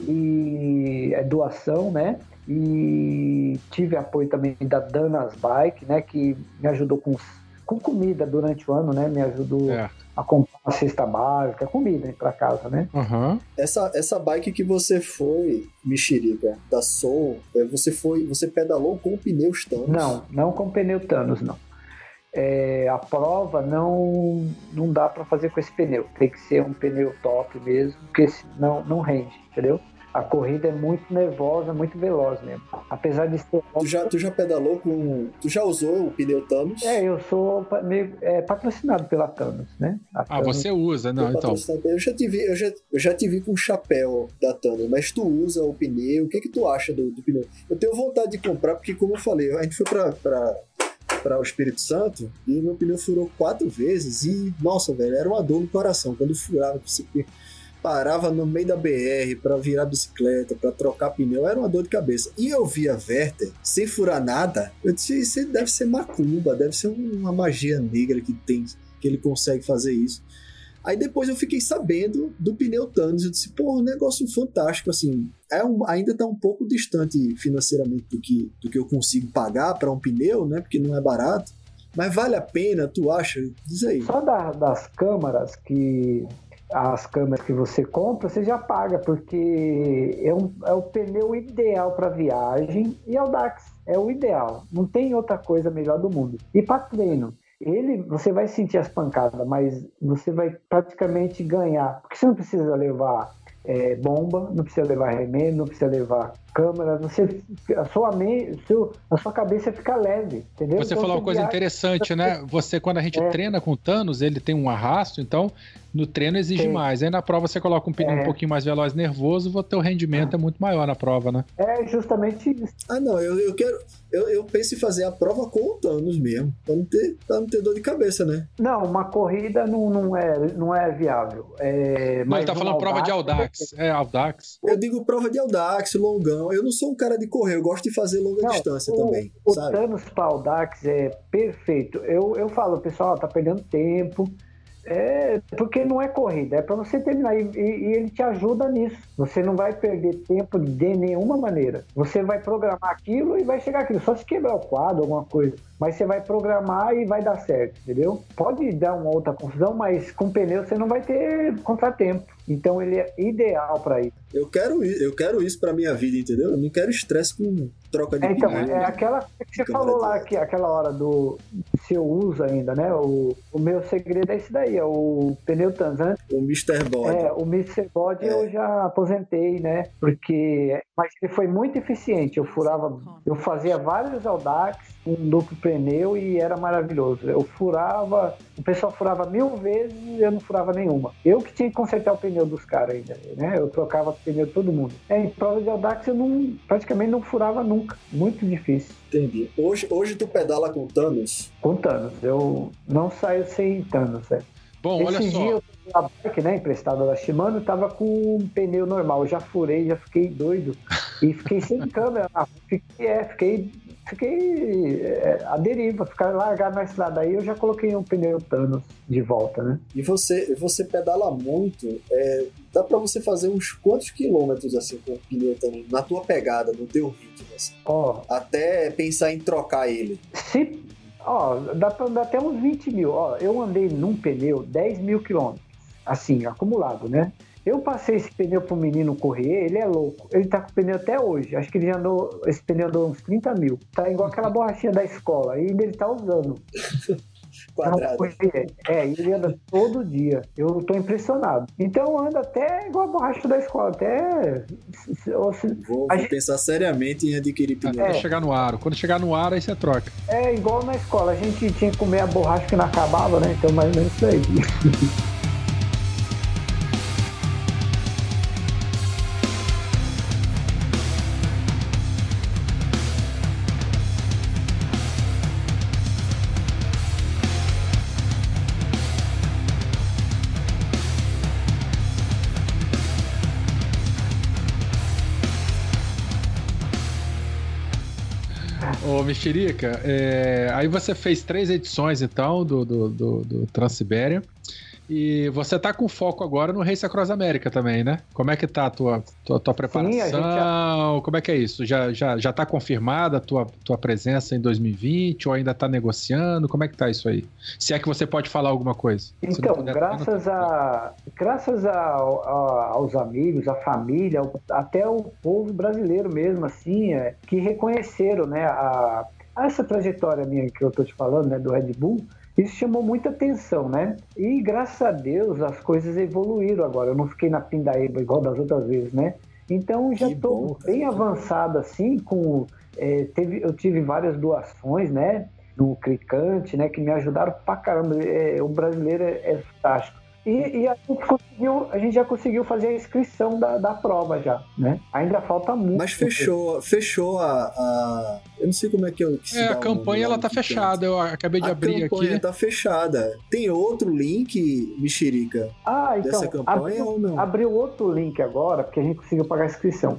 e é doação, né, e tive apoio também da Danas Bike, né, que me ajudou com, com comida durante o ano, né, me ajudou é. a comprar uma cesta básica, comida para casa, né. Uhum. Essa, essa bike que você foi, Mexerica, da Soul, é, você foi, você pedalou com pneus Thanos? Não, não com pneu Thanos, não. É, a prova não não dá para fazer com esse pneu. Tem que ser um pneu top mesmo, porque não não rende, entendeu? a corrida é muito nervosa, muito veloz mesmo. Apesar de ser. Tu já, tu já pedalou com. Tu já usou o pneu Thanos? É, eu sou meio, é, patrocinado pela Thanos, né? A ah, você usa, não? Então. Eu já, te vi, eu, já, eu já te vi com o chapéu da Thanos, mas tu usa o pneu, o que que tu acha do, do pneu? Eu tenho vontade de comprar, porque, como eu falei, a gente foi pra. pra para o Espírito Santo e meu pneu furou quatro vezes e, nossa, velho, era uma dor no coração. Quando furava, você parava no meio da BR para virar bicicleta, para trocar pneu, era uma dor de cabeça. E eu via Werther sem furar nada, eu disse, isso deve ser macumba, deve ser uma magia negra que tem, que ele consegue fazer isso. Aí depois eu fiquei sabendo do pneu Thanos, eu disse, pô, um negócio fantástico, assim, é um, ainda está um pouco distante financeiramente do que, do que eu consigo pagar para um pneu, né, porque não é barato, mas vale a pena, tu acha? Diz aí. Só da, das câmaras que as câmeras que você compra, você já paga, porque é, um, é o pneu ideal para viagem e é o Dax, é o ideal. Não tem outra coisa melhor do mundo. E para treino, ele você vai sentir as pancadas, mas você vai praticamente ganhar, porque você não precisa levar é, bomba, não precisa levar remédio, não precisa levar câmera, você, a, sua mente, seu, a sua cabeça fica leve, entendeu? Você então, falou uma coisa viaja, interessante, né? Você, quando a gente é. treina com Thanos, ele tem um arrasto, então no treino exige tem. mais. Aí na prova você coloca um pneu é. um pouquinho mais veloz, nervoso, o teu rendimento é muito maior na prova, né? É justamente isso. Ah, não, eu, eu quero. Eu, eu penso em fazer a prova com o Thanos mesmo, pra não ter, pra não ter dor de cabeça, né? Não, uma corrida não, não, é, não é viável. É, não, ele tá falando prova de Audax. É, Audax. Eu digo prova de Audax, longão eu não sou um cara de correr, eu gosto de fazer longa não, distância o, também. O sabe? Thanos Paldax é perfeito. Eu, eu falo, pessoal, tá perdendo tempo. É, porque não é corrida, é para você terminar. E, e, e, ele te ajuda nisso. Você não vai perder tempo de nenhuma maneira. Você vai programar aquilo e vai chegar aquilo. Só se quebrar o quadro, alguma coisa. Mas você vai programar e vai dar certo, entendeu? Pode dar uma outra confusão, mas com pneu você não vai ter contratempo. Então ele é ideal para isso. Eu quero, eu quero isso para minha vida, entendeu? Eu não quero estresse com troca de é, Então, é né? aquela que você falou lá, que, aquela hora do se eu uso ainda, né? O, o meu segredo é esse daí, é o pneu Tanzan. O Mr. Body. É, o Mr. Body é. eu já aposentei, né? Porque mas ele foi muito eficiente. Eu furava, eu fazia vários audax, um duplo pneu e era maravilhoso. Eu furava, o pessoal furava mil vezes e eu não furava nenhuma. Eu que tinha que consertar o pneu dos caras ainda, né? Eu trocava pneu de todo mundo. É, em prova de audax eu não, praticamente não furava nunca. Muito difícil. Entendi. Hoje, hoje tu pedala com Thanos? Com Thanos. Eu não saio sem Thanos, é. Bom, Esse olha só. a bike, né, emprestada da Shimano, tava com um pneu normal. Eu já furei, já fiquei doido. E fiquei sem câmera. Fiquei, é, fiquei, fiquei é, à deriva, ficar largado na estrada. Aí eu já coloquei um pneu Thanos de volta, né? E você, você pedala muito. É, dá para você fazer uns quantos quilômetros assim com o pneu Thanos, na tua pegada, no teu ritmo? Assim, oh, até pensar em trocar ele. Se Ó, dá pra andar até uns 20 mil. Ó, eu andei num pneu 10 mil quilômetros, assim, acumulado, né? Eu passei esse pneu pro menino correr, ele é louco. Ele tá com o pneu até hoje. Acho que ele já andou, esse pneu andou uns 30 mil. Tá igual aquela borrachinha da escola. E ainda ele tá usando. Quadrado. É, ele anda todo dia. Eu tô impressionado. Então anda até igual a borracha da escola. Até. Vou, vou gente... pensar seriamente em adquirir pneu. É. chegar no aro. Quando chegar no aro, aí você troca. É igual na escola. A gente tinha que comer a borracha que não acabava, né? Então mais ou menos isso aí. Mexerica, é, aí você fez três edições, então, do, do, do, do Transibéria. E você tá com foco agora no Race Across América também, né? Como é que tá a tua, tua, tua preparação? Sim, já... Como é que é isso? Já, já, já tá confirmada a tua, tua presença em 2020 ou ainda tá negociando? Como é que tá isso aí? Se é que você pode falar alguma coisa. Então, puder, graças, a, graças a, a, aos amigos, à família, até o povo brasileiro mesmo, assim, é, que reconheceram, né, a, essa trajetória minha que eu tô te falando, né, do Red Bull, isso chamou muita atenção, né? E graças a Deus as coisas evoluíram agora. Eu não fiquei na pindaíba igual das outras vezes, né? Então já estou bem avançado assim com é, teve, eu tive várias doações, né? No Cricante, né? Que me ajudaram pra caramba. É, o brasileiro é, é fantástico. E, e, a, gente conseguiu, a gente já conseguiu fazer a inscrição da, da prova já, né? Ainda falta muito. Mas fechou, fechou a, a, Eu não sei como é que eu. Que é, a campanha ela tá fechada, eu acabei de a abrir aqui. A campanha tá fechada. Tem outro link, Mexerica? Ah, então. Dessa campanha abriu, ou não? Abriu outro link agora, porque a gente conseguiu pagar a inscrição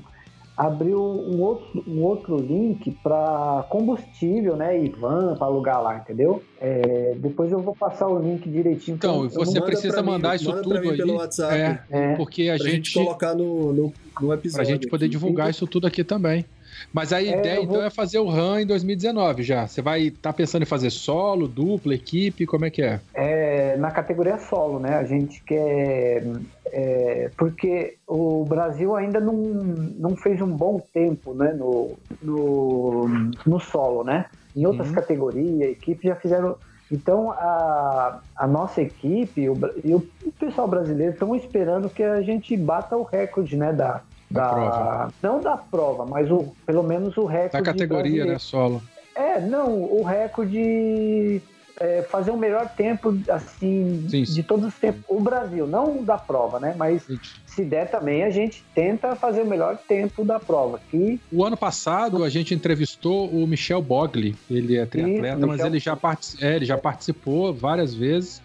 abriu um outro, um outro link para combustível, né, Ivan, para alugar lá, entendeu? É, depois eu vou passar o link direitinho. Então, você precisa mandar mim, isso manda tudo aí. Pelo WhatsApp, é, é, porque a gente, gente, colocar no, no, no episódio. Pra gente poder aqui. divulgar isso tudo aqui também. Mas a é, ideia, então, é fazer o RAM em 2019 já. Você vai estar tá pensando em fazer solo, dupla, equipe? Como é que é? É, na categoria solo, né? A gente quer. É, porque o Brasil ainda não, não fez um bom tempo né, no, no, no solo, né? Em outras uhum. categorias, equipes já fizeram. Então, a, a nossa equipe o, e o pessoal brasileiro estão esperando que a gente bata o recorde né, da, da, da prova. Não da prova, mas o, pelo menos o recorde. Da categoria, né? Solo. É, não, o recorde. É, fazer o melhor tempo, assim, sim, sim. de todos os tempos. O Brasil, não da prova, né? Mas sim. se der também, a gente tenta fazer o melhor tempo da prova. Que... O ano passado, a gente entrevistou o Michel Bogli. Ele é triatleta, mas ele já, é, ele já participou várias vezes.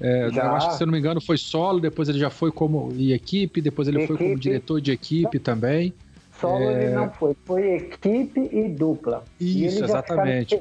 É, eu acho que, se eu não me engano, foi solo, depois ele já foi como equipe, depois ele equipe. foi como diretor de equipe também. Solo é... ele não foi, foi equipe e dupla. Isso, e exatamente.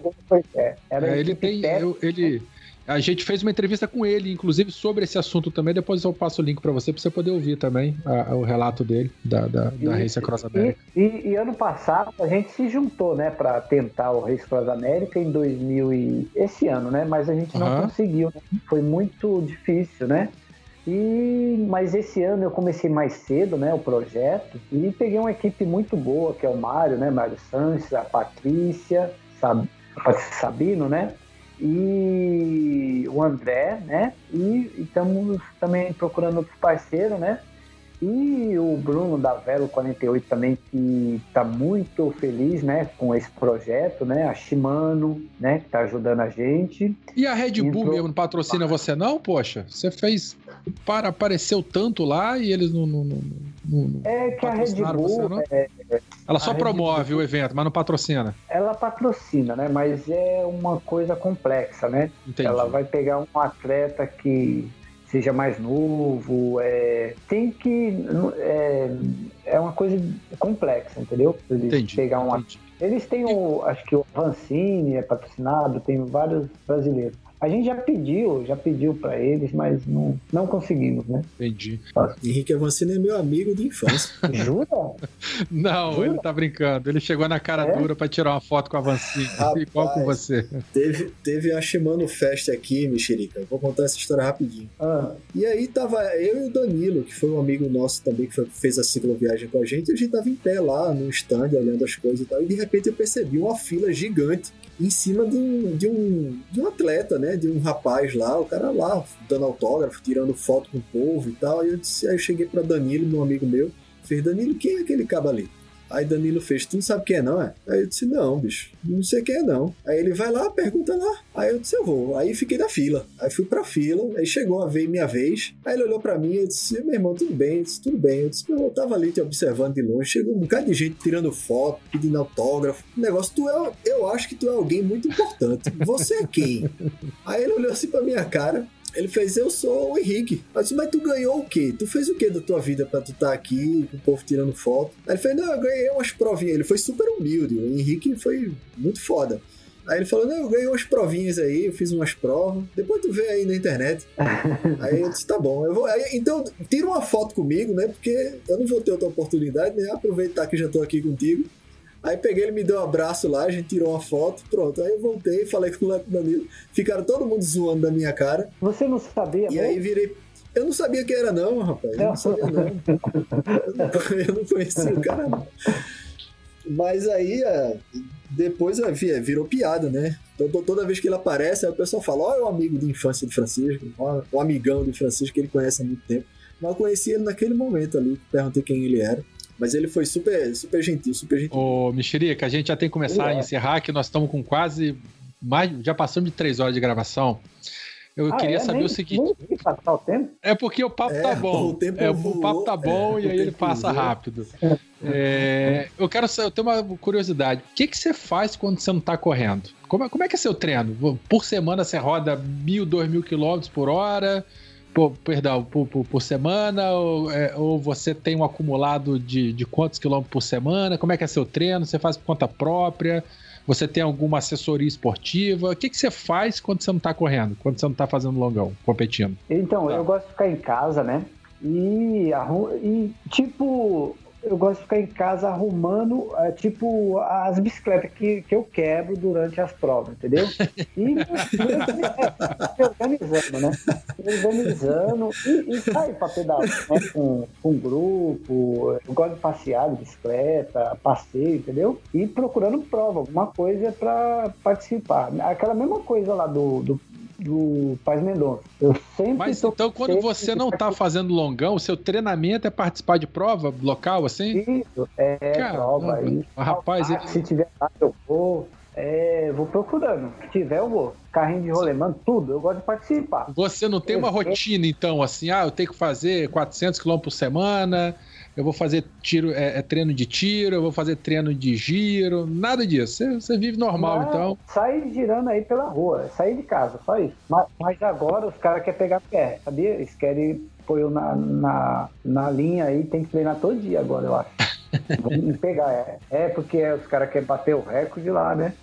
É, é, ele tem. Eu, ele, a gente fez uma entrevista com ele, inclusive, sobre esse assunto também. Depois eu passo o link para você, para você poder ouvir também a, a, o relato dele, da, da, da Race Across America. E, e, e, ano passado a gente se juntou, né, para tentar o Race Across America em 2000 e... esse ano, né? Mas a gente não uhum. conseguiu. Né? Foi muito difícil, né? E, mas esse ano eu comecei mais cedo, né, o projeto, e peguei uma equipe muito boa, que é o Mário, né, Mário Sanches, a Patrícia, Sab... Sabino, né, e o André, né? E estamos também procurando outros parceiros, né? E o Bruno da Velo 48 também, que está muito feliz né, com esse projeto, né? A Shimano, né, que está ajudando a gente. E a Red Bull Entrou... mesmo não patrocina você, não? Poxa, você fez. Para, apareceu tanto lá e eles não. não, não, não é que a Red Bull. Você, é, ela só promove Bull, o evento, mas não patrocina. Ela patrocina, né? Mas é uma coisa complexa, né? Entendi. Ela vai pegar um atleta que seja mais novo. É, tem que. É, é uma coisa complexa, entendeu? Eles entendi, pegar um. Entendi. Eles têm o. Acho que o Vancini é patrocinado, tem vários brasileiros. A gente já pediu, já pediu para eles, mas não, não conseguimos, né? Entendi. Henrique Avancini é meu amigo de infância. Jura? Não, Jura? ele tá brincando. Ele chegou na cara É? dura pra tirar uma foto com a Vancini. Rapaz. Igual com você. Teve, teve a Shimano Fest aqui, Mexerica. Eu Vou contar essa história rapidinho. Ah, E aí tava eu e o Danilo, que foi um amigo nosso também, que foi- fez a cicloviagem com a gente, e a gente tava em pé lá no stand, olhando as coisas e tal, e de repente eu percebi uma fila gigante em cima de um, de um, de um atleta, né? De um rapaz lá, o cara lá, dando autógrafo, tirando foto com o povo e tal. Aí eu, disse, aí eu cheguei pra Danilo, meu amigo meu, fez, Danilo, quem é aquele cabo ali? Aí Danilo fez, tu não sabe quem é não, é? Aí eu disse, não, bicho, não sei quem é não. Aí ele vai lá, pergunta lá. Aí eu disse, eu vou. Aí fiquei na fila. Aí fui pra fila, aí chegou a ver minha vez. Aí ele olhou pra mim e disse, meu irmão, tudo bem? Eu disse, tudo bem. Eu disse, eu tava ali te observando de longe. Chegou um bocado de gente tirando foto, pedindo autógrafo. O negócio, tu é, eu acho que tu é alguém muito importante. Você é quem? Aí ele olhou assim pra minha cara. Ele fez, eu sou o Henrique. Eu disse, mas tu ganhou o quê? Tu fez o quê da tua vida pra tu estar aqui, com o povo tirando foto? Aí ele fez, não, eu ganhei umas provinhas. Ele foi super humilde. O Henrique foi muito foda. Aí ele falou, não, eu ganhei umas provinhas aí, eu fiz umas provas. Depois tu vê aí na internet. aí eu disse, tá bom. Eu vou... aí, então, tira uma foto comigo, né? Porque eu não vou ter outra oportunidade, né? Aproveitar que já tô aqui contigo. Aí peguei, ele me deu um abraço lá, a gente tirou uma foto, pronto. Aí eu voltei, falei com o Danilo. Ficaram todo mundo zoando da minha cara. você não sabia, E né? aí virei. Eu não sabia quem era, não, rapaz. Eu não sabia, não. Eu não, conhecia o cara, não. Mas aí, é, depois é, vi- é, virou piada, né? Então, toda vez que ele aparece, aí o pessoal fala: Ó, é o amigo de infância de Francisco, ó, o amigão de Francisco que ele conhece há muito tempo. Mas eu conheci ele naquele momento ali, perguntei quem ele era. Mas ele foi super, super gentil, super gentil. Ô, Mexerica, a gente já tem que começar a encerrar, que nós estamos com quase. Mais, já passamos de três horas de gravação. Eu Ah, queria é? saber Nem- o seguinte. nem passar o tempo? É porque o papo É, tá bom. o tempo É, o voou, papo tá bom é, e o aí ele passa voou. rápido. É, eu quero saber, eu tenho uma curiosidade. O que, que você faz quando você não tá correndo? Como, é- como é que é seu treino? Por semana você roda mil, dois mil quilômetros por hora? Por, perdão, por, por, por semana? Ou, é, ou você tem um acumulado de, de quantos quilômetros por semana? Como é que é seu treino? Você faz por conta própria? Você tem alguma assessoria esportiva? O que, que você faz quando você não tá correndo? Quando você não tá fazendo longão, competindo? Então, eu gosto de ficar em casa, né? E, e tipo, eu gosto de ficar em casa arrumando, é, tipo, as bicicletas que, que eu quebro durante as provas, entendeu? E me organizando, né? Me organizando e, e sair pra pedalar né? com, com um grupo. Eu gosto de passear de bicicleta, passeio, entendeu? E procurando prova, alguma coisa pra participar. Aquela mesma coisa lá do, do, do Paz Mendonça. Eu sempre Mas então, quando você não tá fazendo longão, o seu treinamento é participar de prova local, assim? Isso, é Caramba, prova aí. rapaz, Ah, Se tiver lá, eu vou. É, vou procurando. Se tiver, eu vou. Carrinho de rolemã, tudo. Eu gosto de participar. Você não tem uma rotina, então, assim, ah, eu tenho que fazer 400 km por semana, eu vou fazer tiro, é, é treino de tiro, eu vou fazer treino de giro, nada disso. Você, você vive normal, Não, então. Sair girando aí pela rua. Sair de casa, só isso. Mas, mas agora os caras querem pegar pé, sabia? Eles querem pôr eu na, na, na linha aí, tem que treinar todo dia agora, eu acho. Vamos pegar, é. É porque os caras querem bater o recorde lá, né?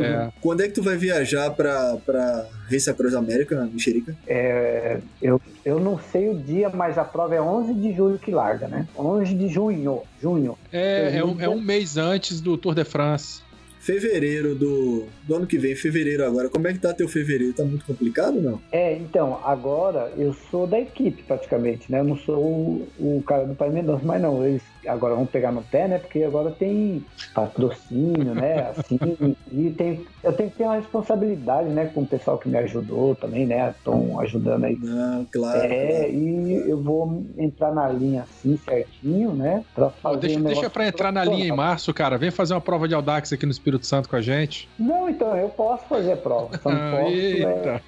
É. Quando é que tu vai viajar pra, pra Race Across America, Mexerica? É, eu, eu não sei o dia, mas a prova é 11 de julho que larga, né? 11 de junho. Junho. É, é um, é um mês antes do Tour de France. Fevereiro do, do ano que vem, fevereiro agora. Como é que tá teu fevereiro? Tá muito complicado ou não? É, então, agora eu sou da equipe praticamente, né? Eu não sou o, o cara do Pai Mendonça, mas não, eles agora vão pegar no pé, né? Porque agora tem patrocínio, né? Assim, e tem, eu tenho que ter uma responsabilidade, né? Com o pessoal que me ajudou também, né? Estão ajudando aí. Não, claro. É, claro. e eu vou entrar na linha assim certinho, né? Pra fazer deixa um deixa pra entrar na linha em março, cara. Vem fazer uma prova de Audax aqui no Espírito Santo com a gente. Não, então, eu posso fazer prova. Só não Ah, posso. É, eita.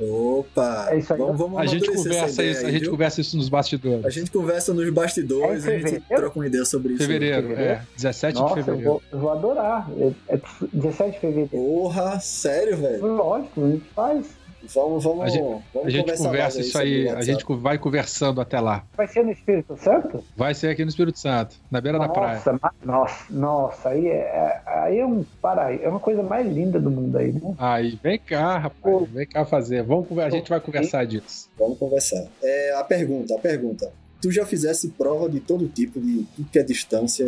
Opa! É isso aí. Vamos, vamos A gente conversa ideia isso, a gente viu? conversa isso nos bastidores. A gente conversa nos bastidores, É a gente troca uma ideia sobre isso. Fevereiro, fevereiro? é. 17 Nossa, de eu fevereiro. vou, eu vou adorar. É, é 17 de fevereiro. Porra, sério, velho? Lógico, a gente faz. Vamos, vamos, A gente- vamos A gente conversar conversa isso aí, a gente vai conversando até lá. Vai ser no Espírito Santo? Vai ser aqui no Espírito Santo, na beira da praia. Nossa, nossa, nossa, aí é, aí é um paraíso, é uma coisa mais linda do mundo aí, né? Aí, vem cá, rapaz, vem cá fazer. Vamos, a gente vai conversar disso. Vamos conversar. É, a pergunta, a pergunta. Tu já fizesse prova de todo tipo, de tudo que é distância,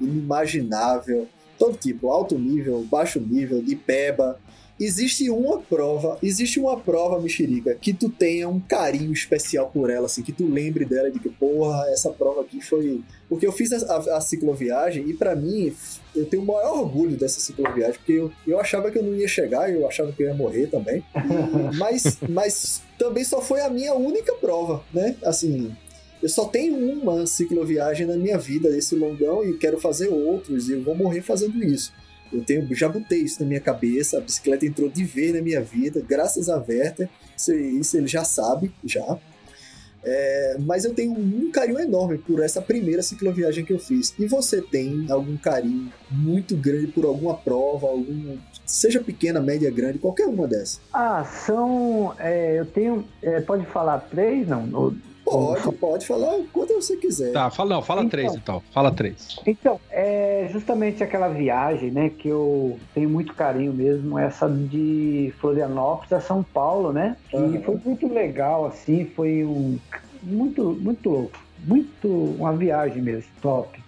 inimaginável, todo tipo, alto nível, baixo nível, de peba. Existe uma prova, existe uma prova, mexerica, que tu tenha um carinho especial por ela, assim, que tu lembre dela de que, porra, essa prova aqui foi. Porque eu fiz a, a- a cicloviagem e pra mim, eu tenho o maior orgulho dessa cicloviagem, porque eu, eu achava que eu não ia chegar, eu achava que eu ia morrer também. Mas, mas também só foi a minha única prova, né? Assim, eu só tenho uma cicloviagem na minha vida, esse longão, e quero fazer outros, e eu vou morrer fazendo isso. Eu tenho, já botei isso na minha cabeça, a bicicleta entrou de vez na minha vida, graças a Werther, isso, isso ele já sabe, já. É, mas eu tenho um carinho enorme por essa primeira cicloviagem que eu fiz. E você tem algum carinho muito grande por alguma prova, algum, seja pequena, média, grande, qualquer uma dessas? Ah, são. é, eu tenho. é, pode falar três? Não. Pode, pode falar quando você quiser. Tá, fala, não, fala Então. três então. Fala três. Então, é justamente aquela viagem, né, que eu tenho muito carinho mesmo, essa de Florianópolis a São Paulo, né? Que Aham. foi muito legal, assim, foi um muito, muito louco, muito uma viagem mesmo, top.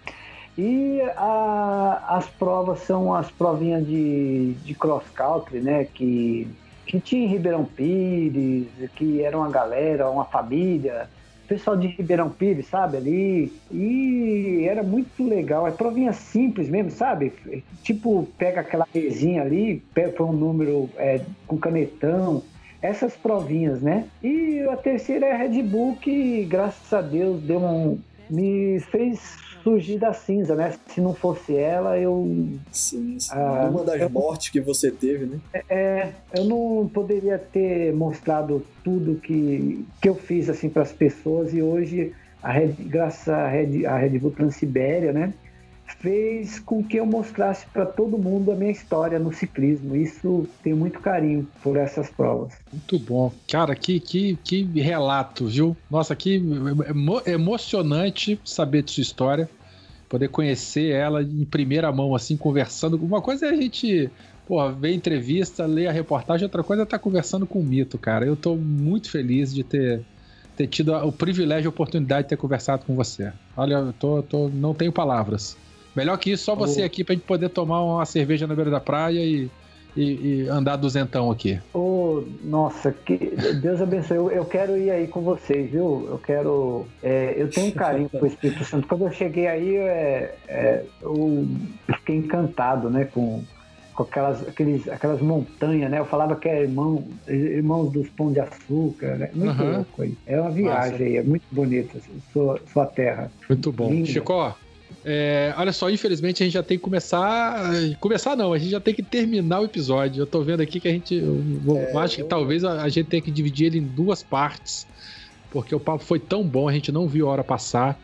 E a- as provas são as provinhas de, de cross country, né? Que, que tinha em Ribeirão Pires, que era uma galera, uma família, pessoal de Ribeirão Pires, sabe, ali. E era muito legal. É provinha simples mesmo, sabe? Tipo, pega aquela mesinha ali, põe um número é, com canetão. Essas provinhas, né? E a terceira é a Red Bull, que graças a Deus deu um. Me fez surgir da cinza, né? Se não fosse ela, eu Sim, sim. Ah, uma das eu- mortes que você teve, né? é, eu não poderia ter mostrado tudo que, que eu fiz assim para as pessoas e hoje, a Red, graças à Red, à Red Bull Transibéria, né, fez com que eu mostrasse para todo mundo a minha história no ciclismo. Isso tenho muito carinho por essas provas. Muito bom. Cara, que, que, que relato, viu? Nossa, que emo- emocionante saber de sua história. Poder conhecer ela em primeira mão, assim, conversando. Uma coisa é a gente, porra, ver entrevista, ler a reportagem, outra coisa é estar conversando com o mito, cara. Eu tô muito feliz de ter, ter tido o privilégio e a oportunidade de ter conversado com você. Olha, eu tô, tô, não tenho palavras. Melhor que isso, só você Oh. aqui pra gente poder tomar uma cerveja na beira da praia e, e, e andar duzentão aqui. Ô, nossa, que Deus abençoe. Eu, eu quero ir aí com vocês, viu? Eu quero. é, eu tenho um carinho pro Espírito Santo. Quando eu cheguei aí, é, é, eu fiquei encantado, né? Com, com aquelas, aqueles, aquelas montanhas, né? Eu falava que é irmão, irmãos dos pão de açúcar, né? Muito Aham. louco aí. É uma viagem Massa. aí, é muito bonita assim, sua, sua terra. Muito bom. Lindo. Chico, é, olha só, infelizmente a gente já tem que começar. Começar não, a gente já tem que terminar o episódio. Eu tô vendo aqui que a gente. Eu, É, acho que eu- talvez a, a gente tenha que dividir ele em duas partes. Porque o papo foi tão bom, a gente não viu a hora passar.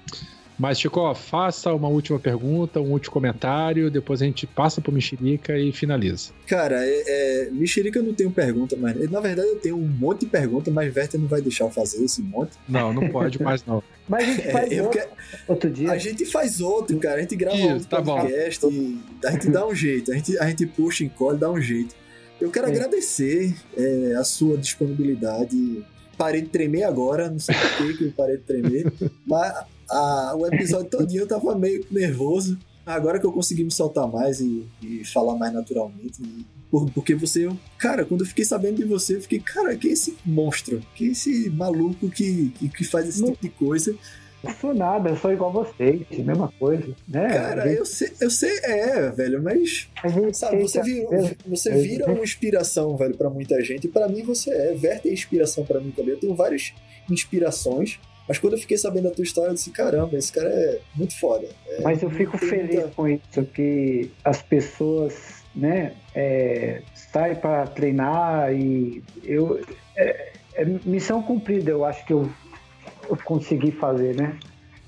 Mas, Chico, faça uma última pergunta, um último comentário, depois a gente passa pro Mexerica e finaliza. Cara, é, é, Mexerica eu não tenho pergunta, mas na verdade eu tenho um monte de perguntas, mas Werther não vai deixar eu fazer esse monte. Não, não pode mais não. Mas a gente É, faz eu outro, quero- outro dia. A gente faz outro, cara. A gente grava Isso, outro tá bom. podcast e a gente dá um jeito. A gente, a gente puxa, encolhe, dá um jeito. Eu quero É. agradecer é, a sua disponibilidade. Parei de tremer agora, não sei por que eu parei de tremer. mas a- o episódio todinho eu tava meio nervoso. Agora que eu consegui me soltar mais e, e falar mais naturalmente. e- por- porque você, eu- cara, quando eu fiquei sabendo de você, eu fiquei, cara, que é esse monstro? Que é esse maluco que, que, que faz esse Não- tipo de coisa? Não sou nada, eu sou igual a vocês, mesma coisa. Né? Cara, gente- eu sei, eu sei, é, velho, mas sabe, você vira, você vira uma inspiração, velho, pra muita gente. E pra mim você é. Werther é inspiração pra mim também. Eu tenho várias inspirações, mas quando eu fiquei sabendo da tua história, eu disse, caramba, esse cara é muito foda. Mas eu fico feliz muita- com isso, que as pessoas, né, é, saem para treinar e eu é, é missão cumprida, eu acho que eu, eu consegui fazer, né?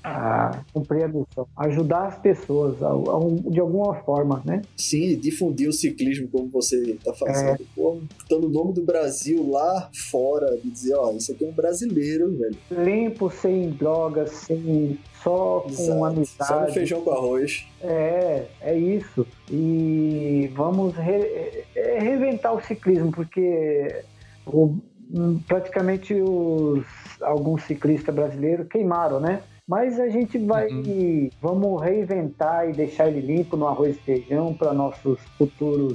A cumprir a missão, ajudar as pessoas a, a, de alguma forma, né? Sim, difundir o ciclismo como você está fazendo, é. Pô, botando o nome do Brasil lá fora, de dizer, ó, isso aqui é um brasileiro, velho. Limpo, sem drogas, sem só com Exato. amizade. Só no feijão com arroz. É, é isso. E vamos re, é, reinventar o ciclismo, porque o, praticamente os, alguns ciclistas brasileiros queimaram, né? Mas a gente vai, uhum. vamos reinventar e deixar ele limpo no arroz e feijão para nossos futuros,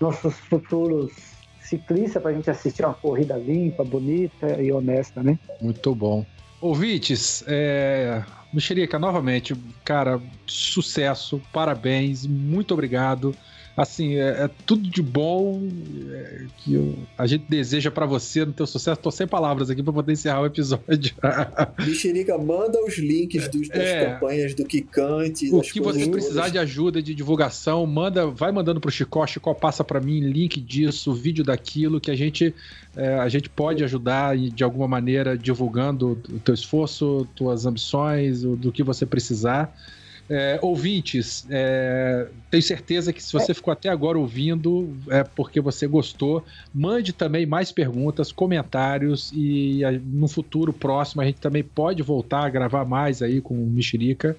nossos futuros ciclistas, para a gente assistir uma corrida limpa, bonita e honesta, né? Muito bom. Ouvintes, é, Mexerica, novamente, cara, sucesso, parabéns, muito obrigado assim, é, é tudo de bom é, que eu, a gente deseja para você no teu sucesso. Tô sem palavras aqui para poder encerrar o episódio. Mexerica, manda os links dos, das é, campanhas do Kikante. O que você precisar de ajuda, de divulgação, manda, vai mandando pro Chicó, Chicó passa para mim link disso, vídeo daquilo, que a gente, é, a gente pode ajudar de alguma maneira divulgando o teu esforço, tuas ambições, do que você precisar. É, ouvintes, é, tenho certeza que se você ficou até agora ouvindo, é porque você gostou. Mande também mais perguntas, comentários e no futuro próximo a gente também pode voltar a gravar mais aí com o Mexerica.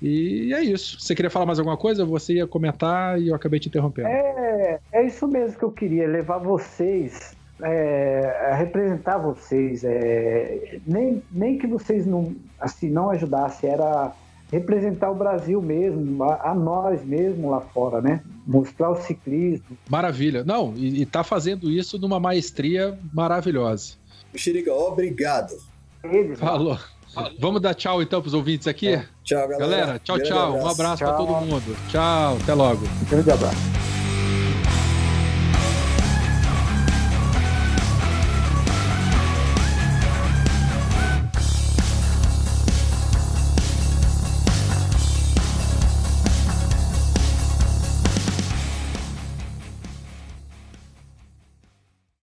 E é isso. Você queria falar mais alguma coisa? Você ia comentar e eu acabei te interrompendo. É, é isso mesmo que eu queria, levar vocês é, representar vocês. É, nem, nem que vocês não, assim, não ajudassem, era representar o Brasil mesmo, a, a, nós mesmo lá fora, né? Mostrar o ciclismo. Maravilha. Não, e, está fazendo isso numa maestria maravilhosa. Xeriga, obrigado. Falou. Vamos dar tchau então para os ouvintes aqui? É. Tchau, galera. Galera, tchau, tchau. Um abraço para todo mundo. Tchau, até logo. Um grande abraço.